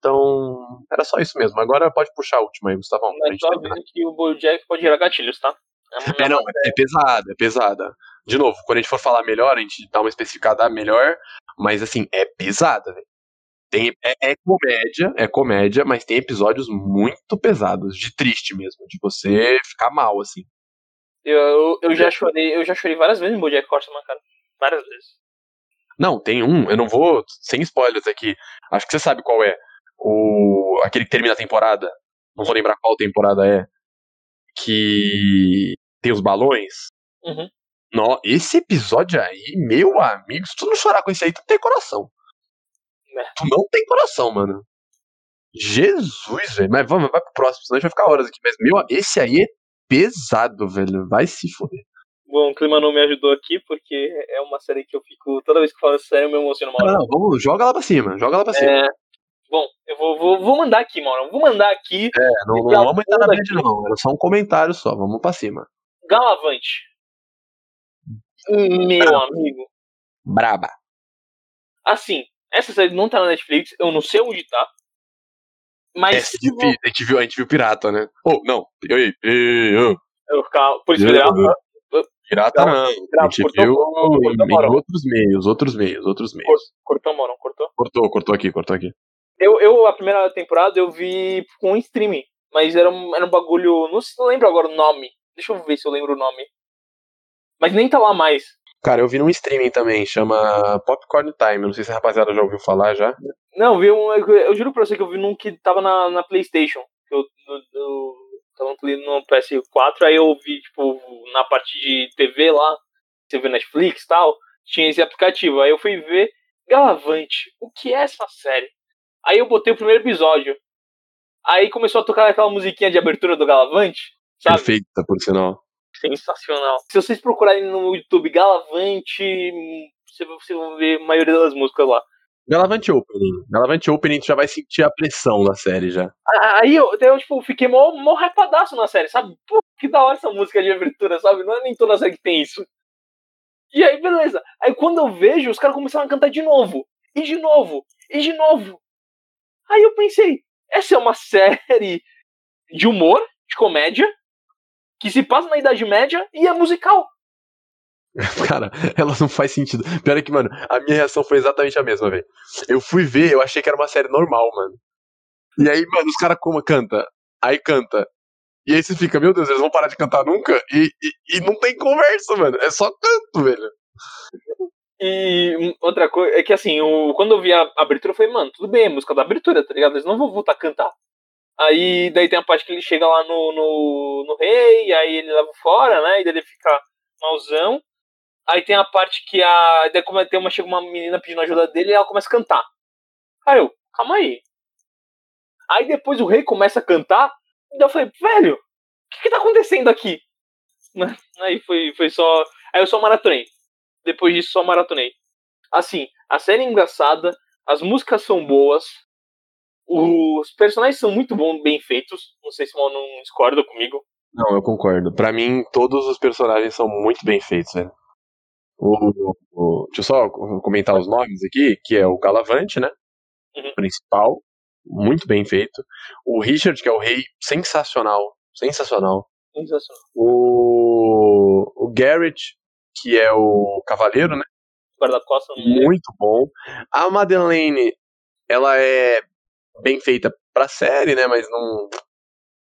Então, era só isso mesmo. Agora pode puxar a última aí, Gustavão. Mas só aviso que o Bojack pode gerar gatilhos, tá? É, não, é, é pesada, é pesada. De novo, quando a gente for falar melhor, a gente dá uma especificada melhor, mas assim, é pesada, velho. Tem, é, é comédia, é comédia, mas tem episódios muito pesados, de triste mesmo, de você ficar mal, assim. Eu, eu, eu já chorei, eu já chorei várias vezes em Bojack Horseman, cara. Várias vezes. Não, tem um, eu não vou, sem spoilers aqui, acho que você sabe qual é. O, aquele que termina a temporada, não vou lembrar qual temporada é, que tem os balões. Uhum. Nó, esse episódio aí, meu amigo, se tu não chorar com esse aí, tu não tem coração. É. Tu não tem coração, mano. Jesus, velho. Mas vamos, vai pro próximo, senão a gente vai ficar horas aqui. Mas, meu, esse aí é pesado, velho. Vai se foder. Bom, o clima não me ajudou aqui, porque é uma série que eu fico. Toda vez que falo essa série, eu me emociono uma Não, não, vamos, joga lá pra cima. Joga lá pra cima. É, eu vou, vou, vou mandar aqui, mano. Vou mandar aqui. É, não, não vamos entrar na média, não. Era só um comentário só. Vamos pra cima. Galavante. Meu amigo. Braba. Assim, essa série não tá na Netflix, eu não sei onde tá. Mas É, se de- vo- a, gente viu, a gente viu pirata, né? Oh, não. Ei, ei, ei, eu ficar. Polícia Eu- Federal. pirata Não. A gente cortou- viu cortou em, moral. em outros meios, outros meios, outros meios. Cortou, mano, cortou. Cortou, cortou aqui, cortou aqui. Eu, eu, a primeira temporada, eu vi com streaming. Mas era um, era um bagulho. Não, sei- não lembro agora o nome. Deixa eu ver se eu lembro o nome. Mas nem tá lá mais. Cara, eu vi num streaming também, chama Popcorn Time. Não sei se a rapaziada já ouviu falar já. Não, vi um. Eu, eu juro pra você que eu vi num que tava na, na PlayStation. Eu, no, no, tava no Play- no PS4, aí eu vi, tipo, na parte de TV lá, você vê Netflix e tal, tinha esse aplicativo. Aí eu fui ver Galavante, o que é essa série? Aí eu botei o primeiro episódio. Aí começou a tocar aquela musiquinha de abertura do Galavante, sabe? Perfeita, por sinal. Sensacional. Se vocês procurarem no YouTube Galavante, você- vocês vão ver a maioria das músicas lá. Galavante Opening. Galavante Opening, tu já vai sentir a pressão da série já. Aí eu, eu tipo, fiquei mó, mó hypadaço na série, sabe? Pô, que da hora essa música de abertura, sabe? Não é nem toda série que tem isso. E aí, beleza. Aí quando eu vejo, os caras começaram a cantar de novo. E de novo. E de novo. Aí eu pensei, essa é uma série de humor, de comédia, que se passa na Idade Média e é musical. (laughs) Cara, ela não faz sentido. Pior é que, mano, a minha reação foi exatamente a mesma, velho. Eu fui ver, eu achei que era uma série normal, mano. E aí, mano, os caras como canta, aí canta. E aí você fica, meu Deus, eles vão parar de cantar nunca? E, e, e não tem conversa, mano. É só canto, velho. E outra coisa é que assim, quando eu vi a abertura, eu falei, mano, tudo bem, é música da abertura, tá ligado? Eles não vão voltar a cantar. Aí daí tem a parte que ele chega lá no, no, no rei, aí ele leva fora, né? E daí ele fica malzão. Aí tem a parte que a. Daí como tem uma, chega uma menina pedindo ajuda dele e ela começa a cantar. Aí eu, calma aí. Aí depois o rei começa a cantar, e daí eu falei, velho, o que, que tá acontecendo aqui? (laughs) Aí foi, foi só. Aí eu só maratonei. Depois disso, só maratonei. Assim, a série é engraçada, as músicas são boas, os personagens são muito bons, bem feitos. Não sei se o Mal não discorda comigo. Não, eu concordo. Pra mim, todos os personagens são muito bem feitos, velho. O, o- deixa eu só comentar os nomes aqui, que é o Galavante, né? Uhum. Principal. Muito bem feito. O Richard, que é o rei, sensacional. Sensacional. Sensacional. O, o Garrett, que é o cavaleiro, né? Guarda-costas não é? Muito bom. A Madeleine, ela é bem feita pra série, né? Mas não.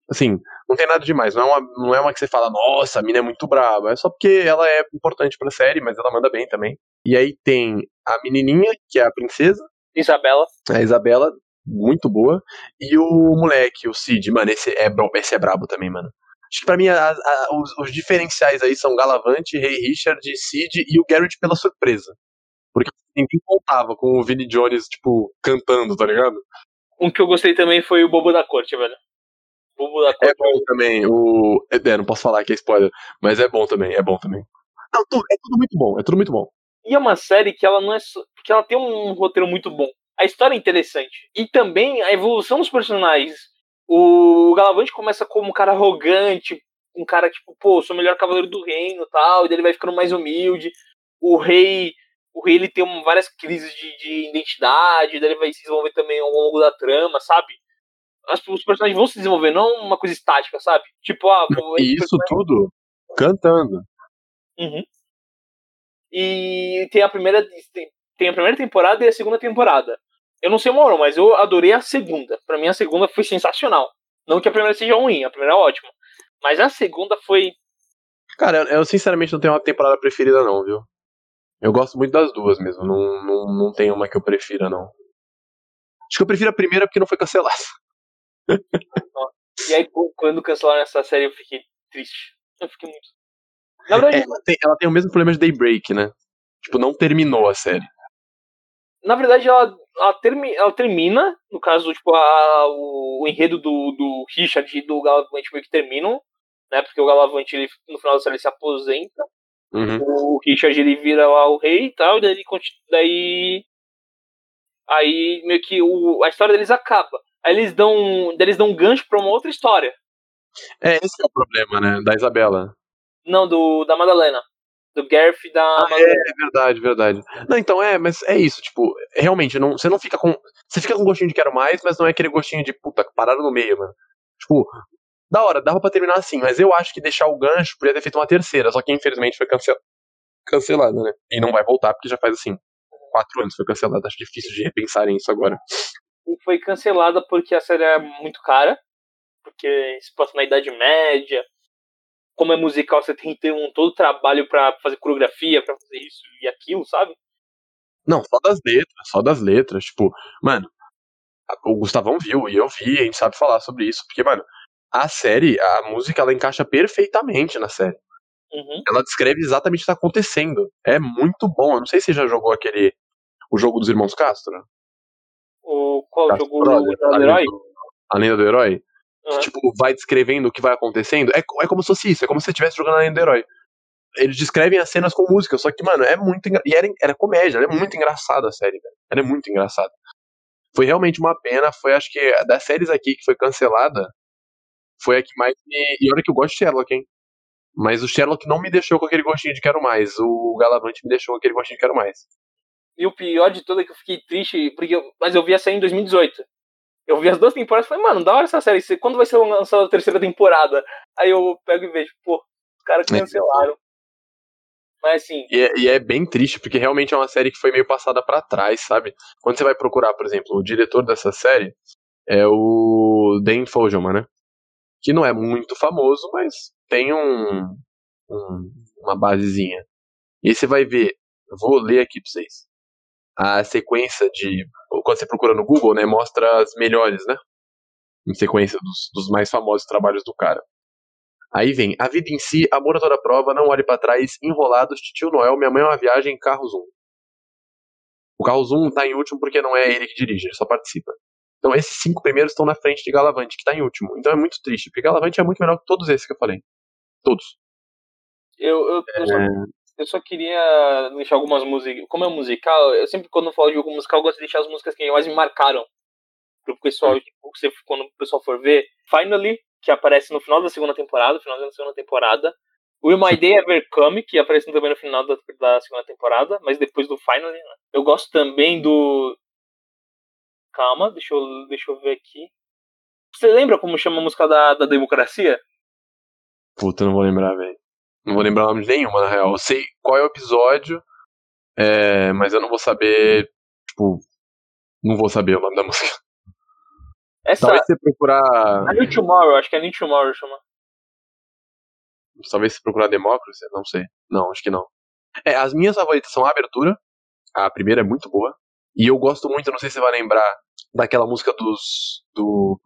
Assim, não tem nada demais. Não é uma, não é uma que você fala, nossa, a mina é muito brava. É só porque ela é importante pra série, mas ela manda bem também. E aí tem a menininha, que é a princesa, Isabela. a Isabela, muito boa. E o moleque, o Cid, mano, esse é, esse é brabo também, mano. Acho que pra mim a- a- os, os diferenciais aí são Galavante, Rei Richard, Cid e o Garrett pela surpresa. Porque ninguém contava com o Vinnie Jones, tipo, cantando, tá ligado? Um que eu gostei também foi o Bobo da Corte, velho. Bobo da É Corte. bom também. O... É, não posso falar que é spoiler, mas é bom também, é bom também. Não, é tudo muito bom, é tudo muito bom. E é uma série que ela não é só. que ela tem um roteiro muito bom. A história é interessante. E também a evolução dos personagens. O Galavante começa como um cara arrogante, um cara tipo, pô, sou o melhor cavaleiro do reino tal, e daí ele vai ficando mais humilde. O rei. O rei ele tem um- várias crises de, de identidade, daí ele vai se desenvolver também ao longo da trama, sabe? As- os personagens vão se desenvolver, não uma coisa estática, sabe? Tipo, ah, pô, E isso tudo cantando. Uhum. E tem a primeira tem, tem a primeira temporada e a segunda temporada. Eu não sei o moral, mas eu adorei a segunda. Pra mim a segunda foi sensacional. Não que a primeira seja ruim, a primeira é ótima. Mas a segunda foi Cara, eu, sinceramente não tenho uma temporada preferida, não, viu? Eu gosto muito das duas mesmo. Não, não, não tem uma que eu prefira, não. Acho que eu prefiro a primeira porque não foi cancelada. (laughs) e aí qu- quando cancelaram essa série eu fiquei triste. Eu fiquei muito. Na verdade, É, ela, tem, ela tem o mesmo problema de Daybreak, né? Tipo, não terminou a série. na verdade ela, ela, termi, ela termina, no caso, tipo, a, o, o enredo do, do Richard e do Galavante meio que terminam, né? Porque o Galavante ele, no final da série se aposenta. Uhum. o Richard ele vira lá o rei e tal, e daí, daí aí meio que o, a história deles acaba. Aí eles dão, eles dão um gancho pra uma outra história. É, esse é o problema, né? Da Isabela. Não, do da Madalena. Do Gareth da Ah, Madalena. É verdade, verdade. Não, então é, mas é isso, tipo, realmente, não, você não fica com. Você fica com gostinho de quero mais, mas não é aquele gostinho de puta, pararam no meio, mano. Tipo, da hora, dava pra terminar assim, mas eu acho que deixar o gancho podia ter feito uma terceira, só que infelizmente foi cancel... cancelada, né? E não vai voltar porque já faz assim, quatro anos foi cancelada. Acho difícil de repensarem isso agora. E foi cancelada porque a série é muito cara. Porque se passa na Idade Média. Como é musical, você tem que ter um todo o trabalho pra fazer coreografia, pra fazer isso e aquilo, sabe? Não, só das letras, só das letras. Tipo, mano, o Gustavão viu e eu vi, a gente sabe falar sobre isso. Porque, mano, a série, a música, ela encaixa perfeitamente na série. Uhum. Ela descreve exatamente o que está acontecendo. É muito bom. Eu não sei se você já jogou aquele. O jogo dos irmãos Castro. O, qual Castro jogo Brothers, do a herói? lenda do- A lenda do herói. Que, tipo, vai descrevendo o que vai acontecendo. É, é como se fosse isso, é como se você estivesse jogando a lenda do herói. Eles descrevem as cenas com música, só que, mano, é muito engra... E era, era comédia, ela é muito engraçada a série, velho. Ela é muito engraçada. Foi realmente uma pena, foi acho que das séries aqui que foi cancelada, foi a que mais me. E olha que eu gosto de Sherlock, hein? Mas o Sherlock não me deixou com aquele gostinho de quero mais. O Galavante me deixou com aquele gostinho de quero mais. E o pior de tudo é que eu fiquei triste, porque eu, mas eu vi a série em 2018. Eu vi as duas temporadas e falei, mano, da hora essa série. Quando vai ser lançada a terceira temporada? Aí eu pego e vejo, pô, os caras É. cancelaram. Mas assim, E é, e é bem triste, porque realmente é uma série que foi meio passada pra trás, sabe? Quando você vai procurar, por exemplo, o diretor dessa série é o Dan Fogelman, né? Que não é muito famoso, mas tem um, um- uma basezinha. E aí você vai ver, eu vou ler aqui pra vocês. A sequência de. Quando você procura no Google, né? Mostra as melhores, né? Em sequência dos, dos mais famosos trabalhos do cara. Aí vem, a vida em si, amor a toda prova, não olhe pra trás, enrolados, tio Noel, minha mãe é uma viagem, Carros 1. O Carros 1 tá em último porque não é ele que dirige, ele só participa. Então esses cinco primeiros estão na frente de Galavante, que tá em último. Então é muito triste, porque Galavante é muito melhor que todos esses que eu falei. Todos. eu, eu, eu, só, eu só queria deixar algumas músicas. Como é musical, eu sempre quando falo de jogo musical, eu gosto de deixar as músicas que mais me marcaram. Pro pessoal, tipo, você, quando o pessoal for ver. Finally, que aparece no final da segunda temporada, final da segunda temporada. Will My Day Ever Come, que aparece também no final da, da segunda temporada, mas depois do Finally, né? Eu gosto também do. Calma, deixa eu, deixa eu ver aqui. Você lembra como chama a música da, da democracia? Puta, não vou lembrar, velho. Não vou lembrar o nome de nenhuma, na real. Eu sei qual é o episódio, é, mas eu não vou saber. Tipo. Não vou saber o nome da (laughs) música. Essa. Talvez você procurar. A New Tomorrow, acho que é New Tomorrow chama. Talvez se procurar Democracy, não sei. Não, acho que não. É, as minhas favoritas são a abertura. A primeira é muito boa. E eu gosto muito, não sei se você vai lembrar, daquela música dos. Do,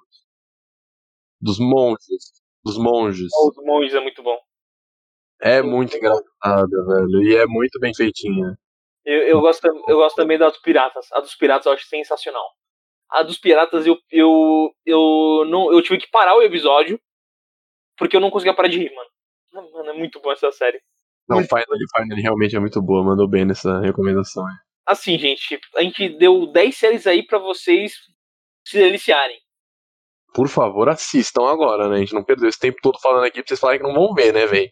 dos monges. Dos monges. Os monges é muito bom. É muito engraçada, velho. E é muito bem feitinha. Eu, eu, gosto, eu gosto também da dos piratas. A dos piratas eu acho sensacional. A dos piratas eu, eu, eu, não, eu tive que parar o episódio porque eu não conseguia parar de rir, mano. Mano, é muito boa essa série. Não, Final, Final realmente é muito boa, mandou bem nessa recomendação. Assim, gente, a gente deu 10 séries aí para vocês se deliciarem. Por favor, assistam agora, né? A gente não perdeu esse tempo todo falando aqui pra vocês falarem que não vão ver, né, velho?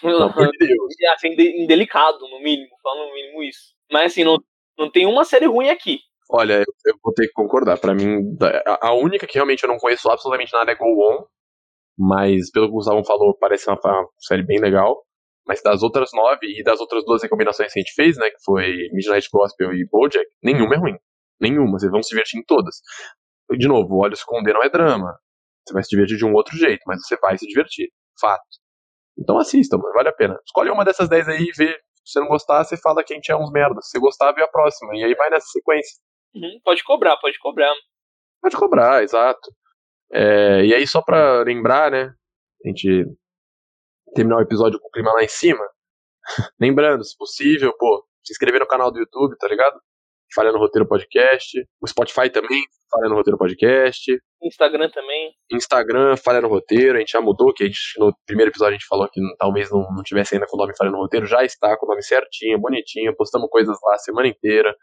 Pelo amor de Deus. Assim, indelicado, no mínimo, falando no mínimo isso. Mas assim, não, não tem uma série ruim aqui. Olha, eu, eu vou ter que concordar. Para mim, a, a, única que realmente eu não conheço absolutamente nada é Go On. Mas, pelo que o Gustavo falou, parece uma, uma série bem legal. Mas das outras nove e das outras duas recomendações que a gente fez, né, que foi Midnight Gospel e Bojack, nenhuma é ruim. Nenhuma, vocês vão se divertir em todas. De novo, Olhos Esconder não é drama. Você vai se divertir de um outro jeito, mas você vai se divertir. Fato. Então assista, mano, vale a pena. Escolhe uma dessas dez aí e vê. Se você não gostar, você fala que a gente é uns merdas. Se gostar, vê a próxima. E aí vai nessa sequência. Uhum, pode cobrar, pode cobrar. Pode cobrar, exato. É, e aí, só pra lembrar, né? A gente terminar o episódio com o clima lá em cima. (laughs) Lembrando, se possível, pô, se inscrever no canal do YouTube, tá ligado? Falha no Roteiro Podcast. O Spotify também, Falha no Roteiro Podcast. Instagram também. Instagram, Falha no Roteiro. A gente já mudou, que a gente, no primeiro episódio a gente falou que talvez não, não tivesse ainda com o nome Falha no Roteiro. Já está com o nome certinho, bonitinho. Postamos coisas lá a semana inteira.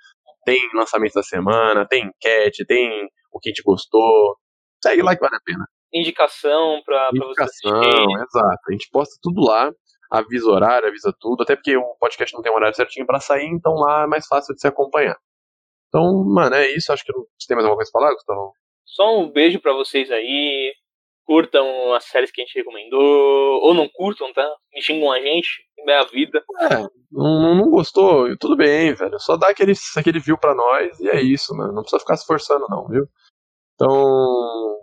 Tem lançamento da semana, tem enquete, tem o que a gente gostou. Segue lá que vale a pena. Indicação pra, Indicação, pra você exato. A gente posta tudo lá avisa horário, avisa tudo, até porque o podcast não tem um horário certinho para sair, então lá é mais fácil de se acompanhar. Então, mano, é isso. Acho que você tem mais alguma coisa pra falar, Gustavo? Só um beijo para vocês aí. Curtam as séries que a gente recomendou. Ou não curtam, tá? Me xingam a gente. É a vida. É, não, não gostou? Tudo bem, velho. Só dá aquele, aquele view pra nós e é isso, mano. Não precisa ficar se forçando, não, viu? Então,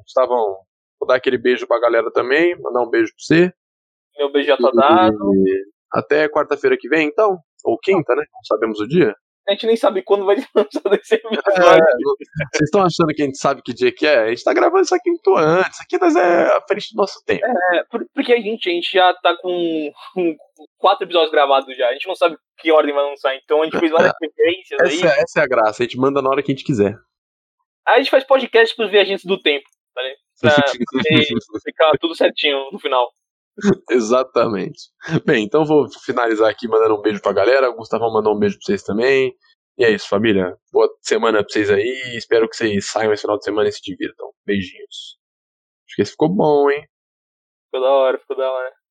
Gustavão, vou dar aquele beijo pra galera também. Mandar um beijo pra você. Meu beijo já tá dado. Até quarta-feira que vem, então. Ou quinta, né? Não sabemos o dia. A gente nem sabe quando vai (laughs) ser lançado esse episódio. É, vocês estão achando que a gente sabe que dia que é? A gente tá gravando isso aqui muito antes. Isso aqui nós é à frente do nosso tempo. É, porque a gente, a gente já tá com, com quatro episódios gravados já. A gente não sabe que ordem vai lançar. Então a gente fez várias referências essa, aí. Essa é a graça. A gente manda na hora que a gente quiser. Aí a gente faz podcast pros viajantes do tempo. Tá pra ficar tudo certinho no final. (laughs) Exatamente. Bem, então vou finalizar aqui mandando um beijo pra galera. O Gustavo mandou um beijo pra vocês também. E é isso, família. Boa semana pra vocês aí. Espero que vocês saiam esse final de semana e se divirtam. Beijinhos. Acho que esse ficou bom, hein? Ficou da hora, ficou da hora.